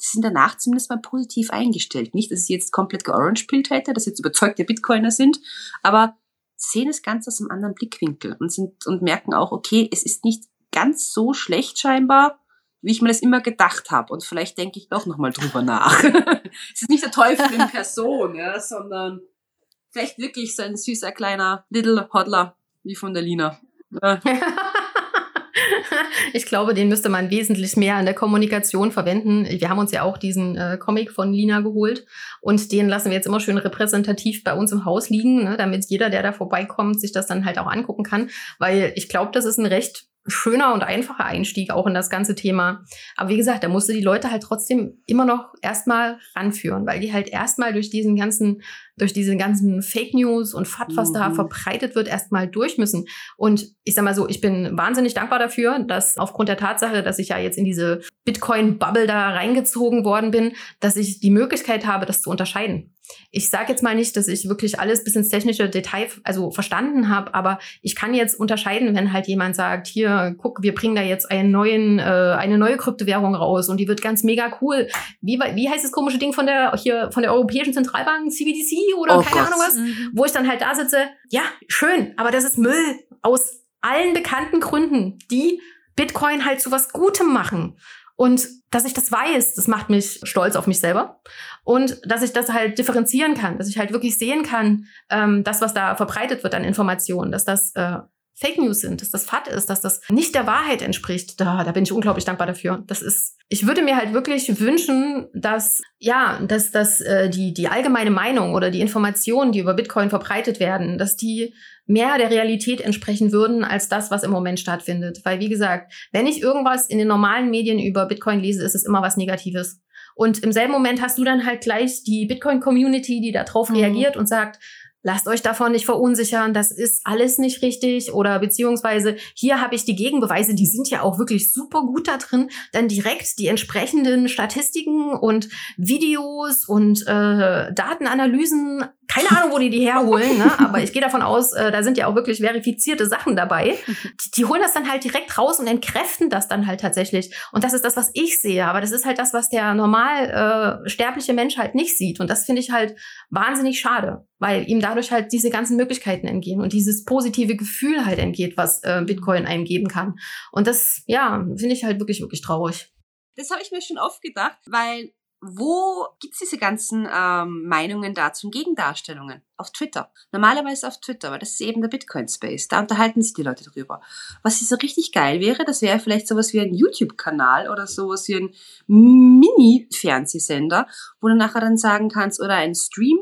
Die sind danach zumindest mal positiv eingestellt. Nicht, dass sie jetzt komplett georange-pillt hätte, dass sie jetzt überzeugte Bitcoiner sind, aber sehen es ganz aus einem anderen Blickwinkel und sind, und merken auch, okay, es ist nicht ganz so schlecht scheinbar, wie ich mir das immer gedacht habe. Und vielleicht denke ich doch nochmal drüber nach. (laughs) es ist nicht der Teufel in Person, ja, sondern vielleicht wirklich so ein süßer kleiner Little Hodler wie von der Lina. (laughs)
Ich glaube, den müsste man wesentlich mehr in der Kommunikation verwenden. Wir haben uns ja auch diesen äh, Comic von Lina geholt und den lassen wir jetzt immer schön repräsentativ bei uns im Haus liegen, ne, damit jeder, der da vorbeikommt, sich das dann halt auch angucken kann. Weil ich glaube, das ist ein recht schöner und einfacher Einstieg auch in das ganze Thema. Aber wie gesagt, da musste die Leute halt trotzdem immer noch erstmal ranführen, weil die halt erstmal durch diesen ganzen, durch diese ganzen Fake News und FAT, was mhm. da verbreitet wird, erstmal durch müssen. Und ich sag mal so, ich bin wahnsinnig dankbar dafür, dass aufgrund der Tatsache, dass ich ja jetzt in diese Bitcoin-Bubble da reingezogen worden bin, dass ich die Möglichkeit habe, das zu unterscheiden ich sage jetzt mal nicht, dass ich wirklich alles bis ins technische Detail also verstanden habe, aber ich kann jetzt unterscheiden, wenn halt jemand sagt, hier, guck, wir bringen da jetzt einen neuen, äh, eine neue Kryptowährung raus und die wird ganz mega cool. Wie, wie heißt das komische Ding von der hier von der Europäischen Zentralbank, CBDC oder oh keine Gott. Ahnung was, mhm. wo ich dann halt da sitze, ja, schön, aber das ist Müll aus allen bekannten Gründen, die Bitcoin halt zu was Gutem machen. Und dass ich das weiß, das macht mich stolz auf mich selber. Und dass ich das halt differenzieren kann, dass ich halt wirklich sehen kann, ähm, das, was da verbreitet wird an Informationen, dass das äh, Fake News sind, dass das Fat ist, dass das nicht der Wahrheit entspricht. Da, da bin ich unglaublich dankbar dafür. Das ist, ich würde mir halt wirklich wünschen, dass, ja, dass, dass äh, die, die allgemeine Meinung oder die Informationen, die über Bitcoin verbreitet werden, dass die mehr der Realität entsprechen würden als das, was im Moment stattfindet. Weil, wie gesagt, wenn ich irgendwas in den normalen Medien über Bitcoin lese, ist es immer was Negatives. Und im selben Moment hast du dann halt gleich die Bitcoin-Community, die darauf mhm. reagiert und sagt, lasst euch davon nicht verunsichern, das ist alles nicht richtig oder beziehungsweise hier habe ich die Gegenbeweise, die sind ja auch wirklich super gut da drin, dann direkt die entsprechenden Statistiken und Videos und äh, Datenanalysen keine Ahnung, wo die die herholen, ne? aber ich gehe davon aus, äh, da sind ja auch wirklich verifizierte Sachen dabei. (laughs) Die, die, holen das dann halt direkt raus und entkräften das dann halt tatsächlich. Und das ist das, was ich sehe. Aber das ist halt das, was der normal äh, sterbliche Mensch halt nicht sieht. Und das finde ich halt wahnsinnig schade, weil ihm dadurch halt diese ganzen Möglichkeiten entgehen und dieses positive Gefühl halt entgeht, was äh, Bitcoin einem geben kann. Und das, ja, finde ich halt wirklich, wirklich traurig.
Das habe ich mir schon oft gedacht, weil wo gibt's diese ganzen ähm, Meinungen dazu und Gegendarstellungen? Auf Twitter. Normalerweise auf Twitter, weil das ist eben der Bitcoin-Space. Da unterhalten sich die Leute drüber. Was so richtig geil wäre, das wäre vielleicht sowas wie ein YouTube-Kanal oder sowas wie ein Mini-Fernsehsender, wo du nachher dann sagen kannst, oder ein Stream,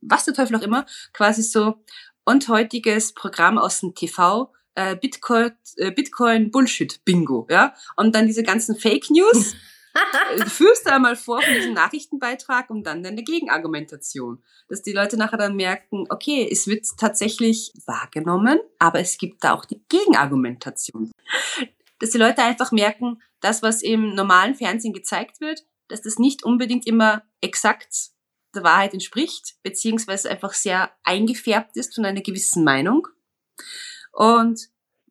was der Teufel auch immer, quasi so, und heutiges Programm aus dem TV, äh, Bitcoin, äh, Bitcoin Bullshit Bingo, ja? Und dann diese ganzen Fake News. (laughs) führst du einmal vor von diesem Nachrichtenbeitrag und dann deine Gegenargumentation. Dass die Leute nachher dann merken, okay, es wird tatsächlich wahrgenommen, aber es gibt da auch die Gegenargumentation. Dass die Leute einfach merken, das, was im normalen Fernsehen gezeigt wird, dass das nicht unbedingt immer exakt der Wahrheit entspricht, beziehungsweise einfach sehr eingefärbt ist von einer gewissen Meinung und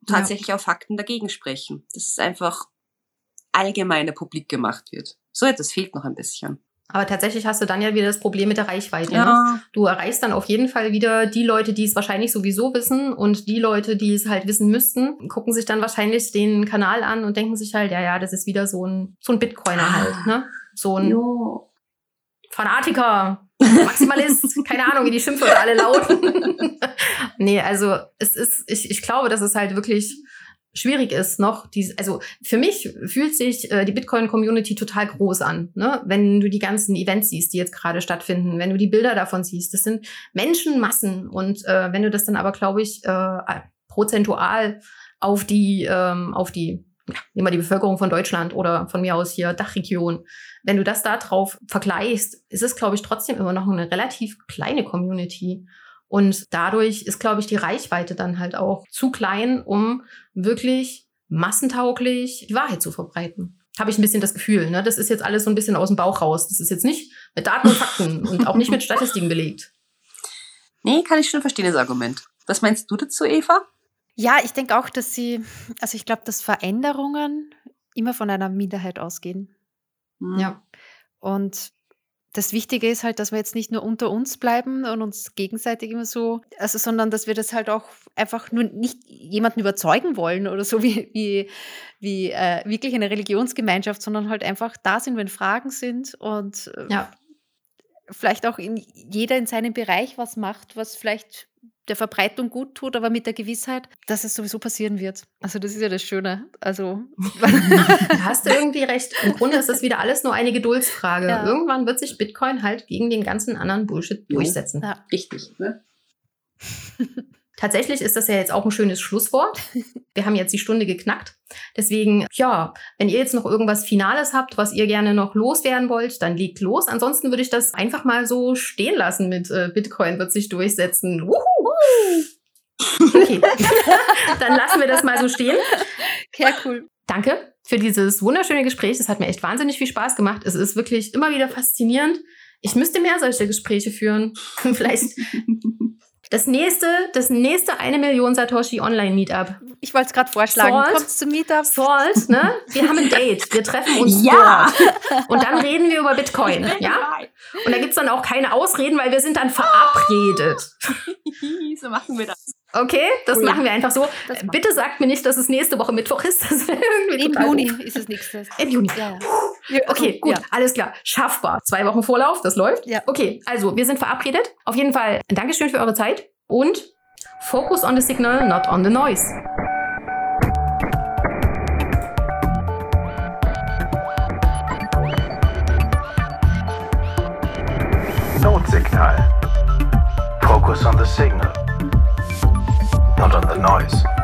tatsächlich ja. auch Fakten dagegen sprechen. Das ist einfach allgemeiner publik gemacht wird. So etwas fehlt noch ein bisschen.
Aber tatsächlich hast du dann ja wieder das Problem mit der Reichweite. Ja. Ne? Du erreichst dann auf jeden Fall wieder die Leute, die es wahrscheinlich sowieso wissen und die Leute, die es halt wissen müssten, gucken sich dann wahrscheinlich den Kanal an und denken sich halt, ja, ja, das ist wieder so ein, so ein Bitcoiner ah. halt, ne? So ein jo. Fanatiker, Maximalist, (laughs) keine Ahnung, wie die Schimpfwörter alle lauten. (laughs) nee, also es ist, ich, ich glaube, das ist halt wirklich schwierig ist noch, die, also für mich fühlt sich äh, die Bitcoin-Community total groß an, ne? wenn du die ganzen Events siehst, die jetzt gerade stattfinden, wenn du die Bilder davon siehst. Das sind Menschenmassen und äh, wenn du das dann aber, glaube ich, äh, prozentual auf die, ähm, auf die, ja, immer die Bevölkerung von Deutschland oder von mir aus hier Dachregion, wenn du das da drauf vergleichst, ist es, glaube ich, trotzdem immer noch eine relativ kleine Community. Und dadurch ist, glaube ich, die Reichweite dann halt auch zu klein, um wirklich massentauglich die Wahrheit zu verbreiten. Habe ich ein bisschen das Gefühl. Ne? Das ist jetzt alles so ein bisschen aus dem Bauch raus. Das ist jetzt nicht mit Daten und Fakten (laughs) und auch nicht mit Statistiken belegt.
Nee, kann ich schon verstehen, das Argument. Was meinst du dazu, Eva?
Ja, ich denke auch, dass sie, also ich glaube, dass Veränderungen immer von einer Minderheit ausgehen.
Ja.
Und das Wichtige ist halt, dass wir jetzt nicht nur unter uns bleiben und uns gegenseitig immer so, also sondern dass wir das halt auch einfach nur nicht jemanden überzeugen wollen oder so (laughs) wie, wie, wie äh, wirklich eine Religionsgemeinschaft, sondern halt einfach da sind, wenn Fragen sind und
äh, ja.
vielleicht auch in, jeder in seinem Bereich was macht, was vielleicht der Verbreitung gut tut, aber mit der Gewissheit, dass es sowieso passieren wird. Also das ist ja das Schöne. Also
da (laughs) hast du (laughs) irgendwie recht. Im Grunde ist das wieder alles nur eine Geduldsfrage. Ja. Irgendwann wird sich Bitcoin halt gegen den ganzen anderen Bullshit durchsetzen.
Ja. Richtig. Ne? (laughs)
Tatsächlich ist das ja jetzt auch ein schönes Schlusswort. Wir haben jetzt die Stunde geknackt. Deswegen, ja, wenn ihr jetzt noch irgendwas Finales habt, was ihr gerne noch loswerden wollt, dann legt los. Ansonsten würde ich das einfach mal so stehen lassen mit äh, Bitcoin wird sich durchsetzen. Wuhu! Okay, (laughs) dann lassen wir das mal so stehen.
Ja, cool.
Danke für dieses wunderschöne Gespräch. Es hat mir echt wahnsinnig viel Spaß gemacht. Es ist wirklich immer wieder faszinierend. Ich müsste mehr solche Gespräche führen. (laughs) Vielleicht das nächste, das nächste eine Million Satoshi Online Meetup.
Ich wollte es gerade vorschlagen.
Salt,
Kommst zum Meetup?
Salt, ne? Wir haben ein (laughs) Date. Wir treffen uns
ja.
dort. Und dann reden wir über Bitcoin, (laughs) ja? Und da gibt's dann auch keine Ausreden, weil wir sind dann verabredet. (laughs)
so machen wir das.
Okay, das
Oh ja.
machen wir einfach so. Bitte sagt mir nicht, dass es nächste Woche Mittwoch ist. (laughs) Das wäre irgendwie
Im Juni
doof.
ist das nächste.
Im Juni.
Ja, ja. Ja, also,
Okay, gut,
Ja.
alles klar. Schaffbar. Zwei Wochen Vorlauf, das läuft.
Ja.
Okay, also wir sind verabredet. Auf jeden Fall ein Dankeschön für eure Zeit und focus on the signal, not on the noise.
Notsignal. Focus on the signal, not on the noise.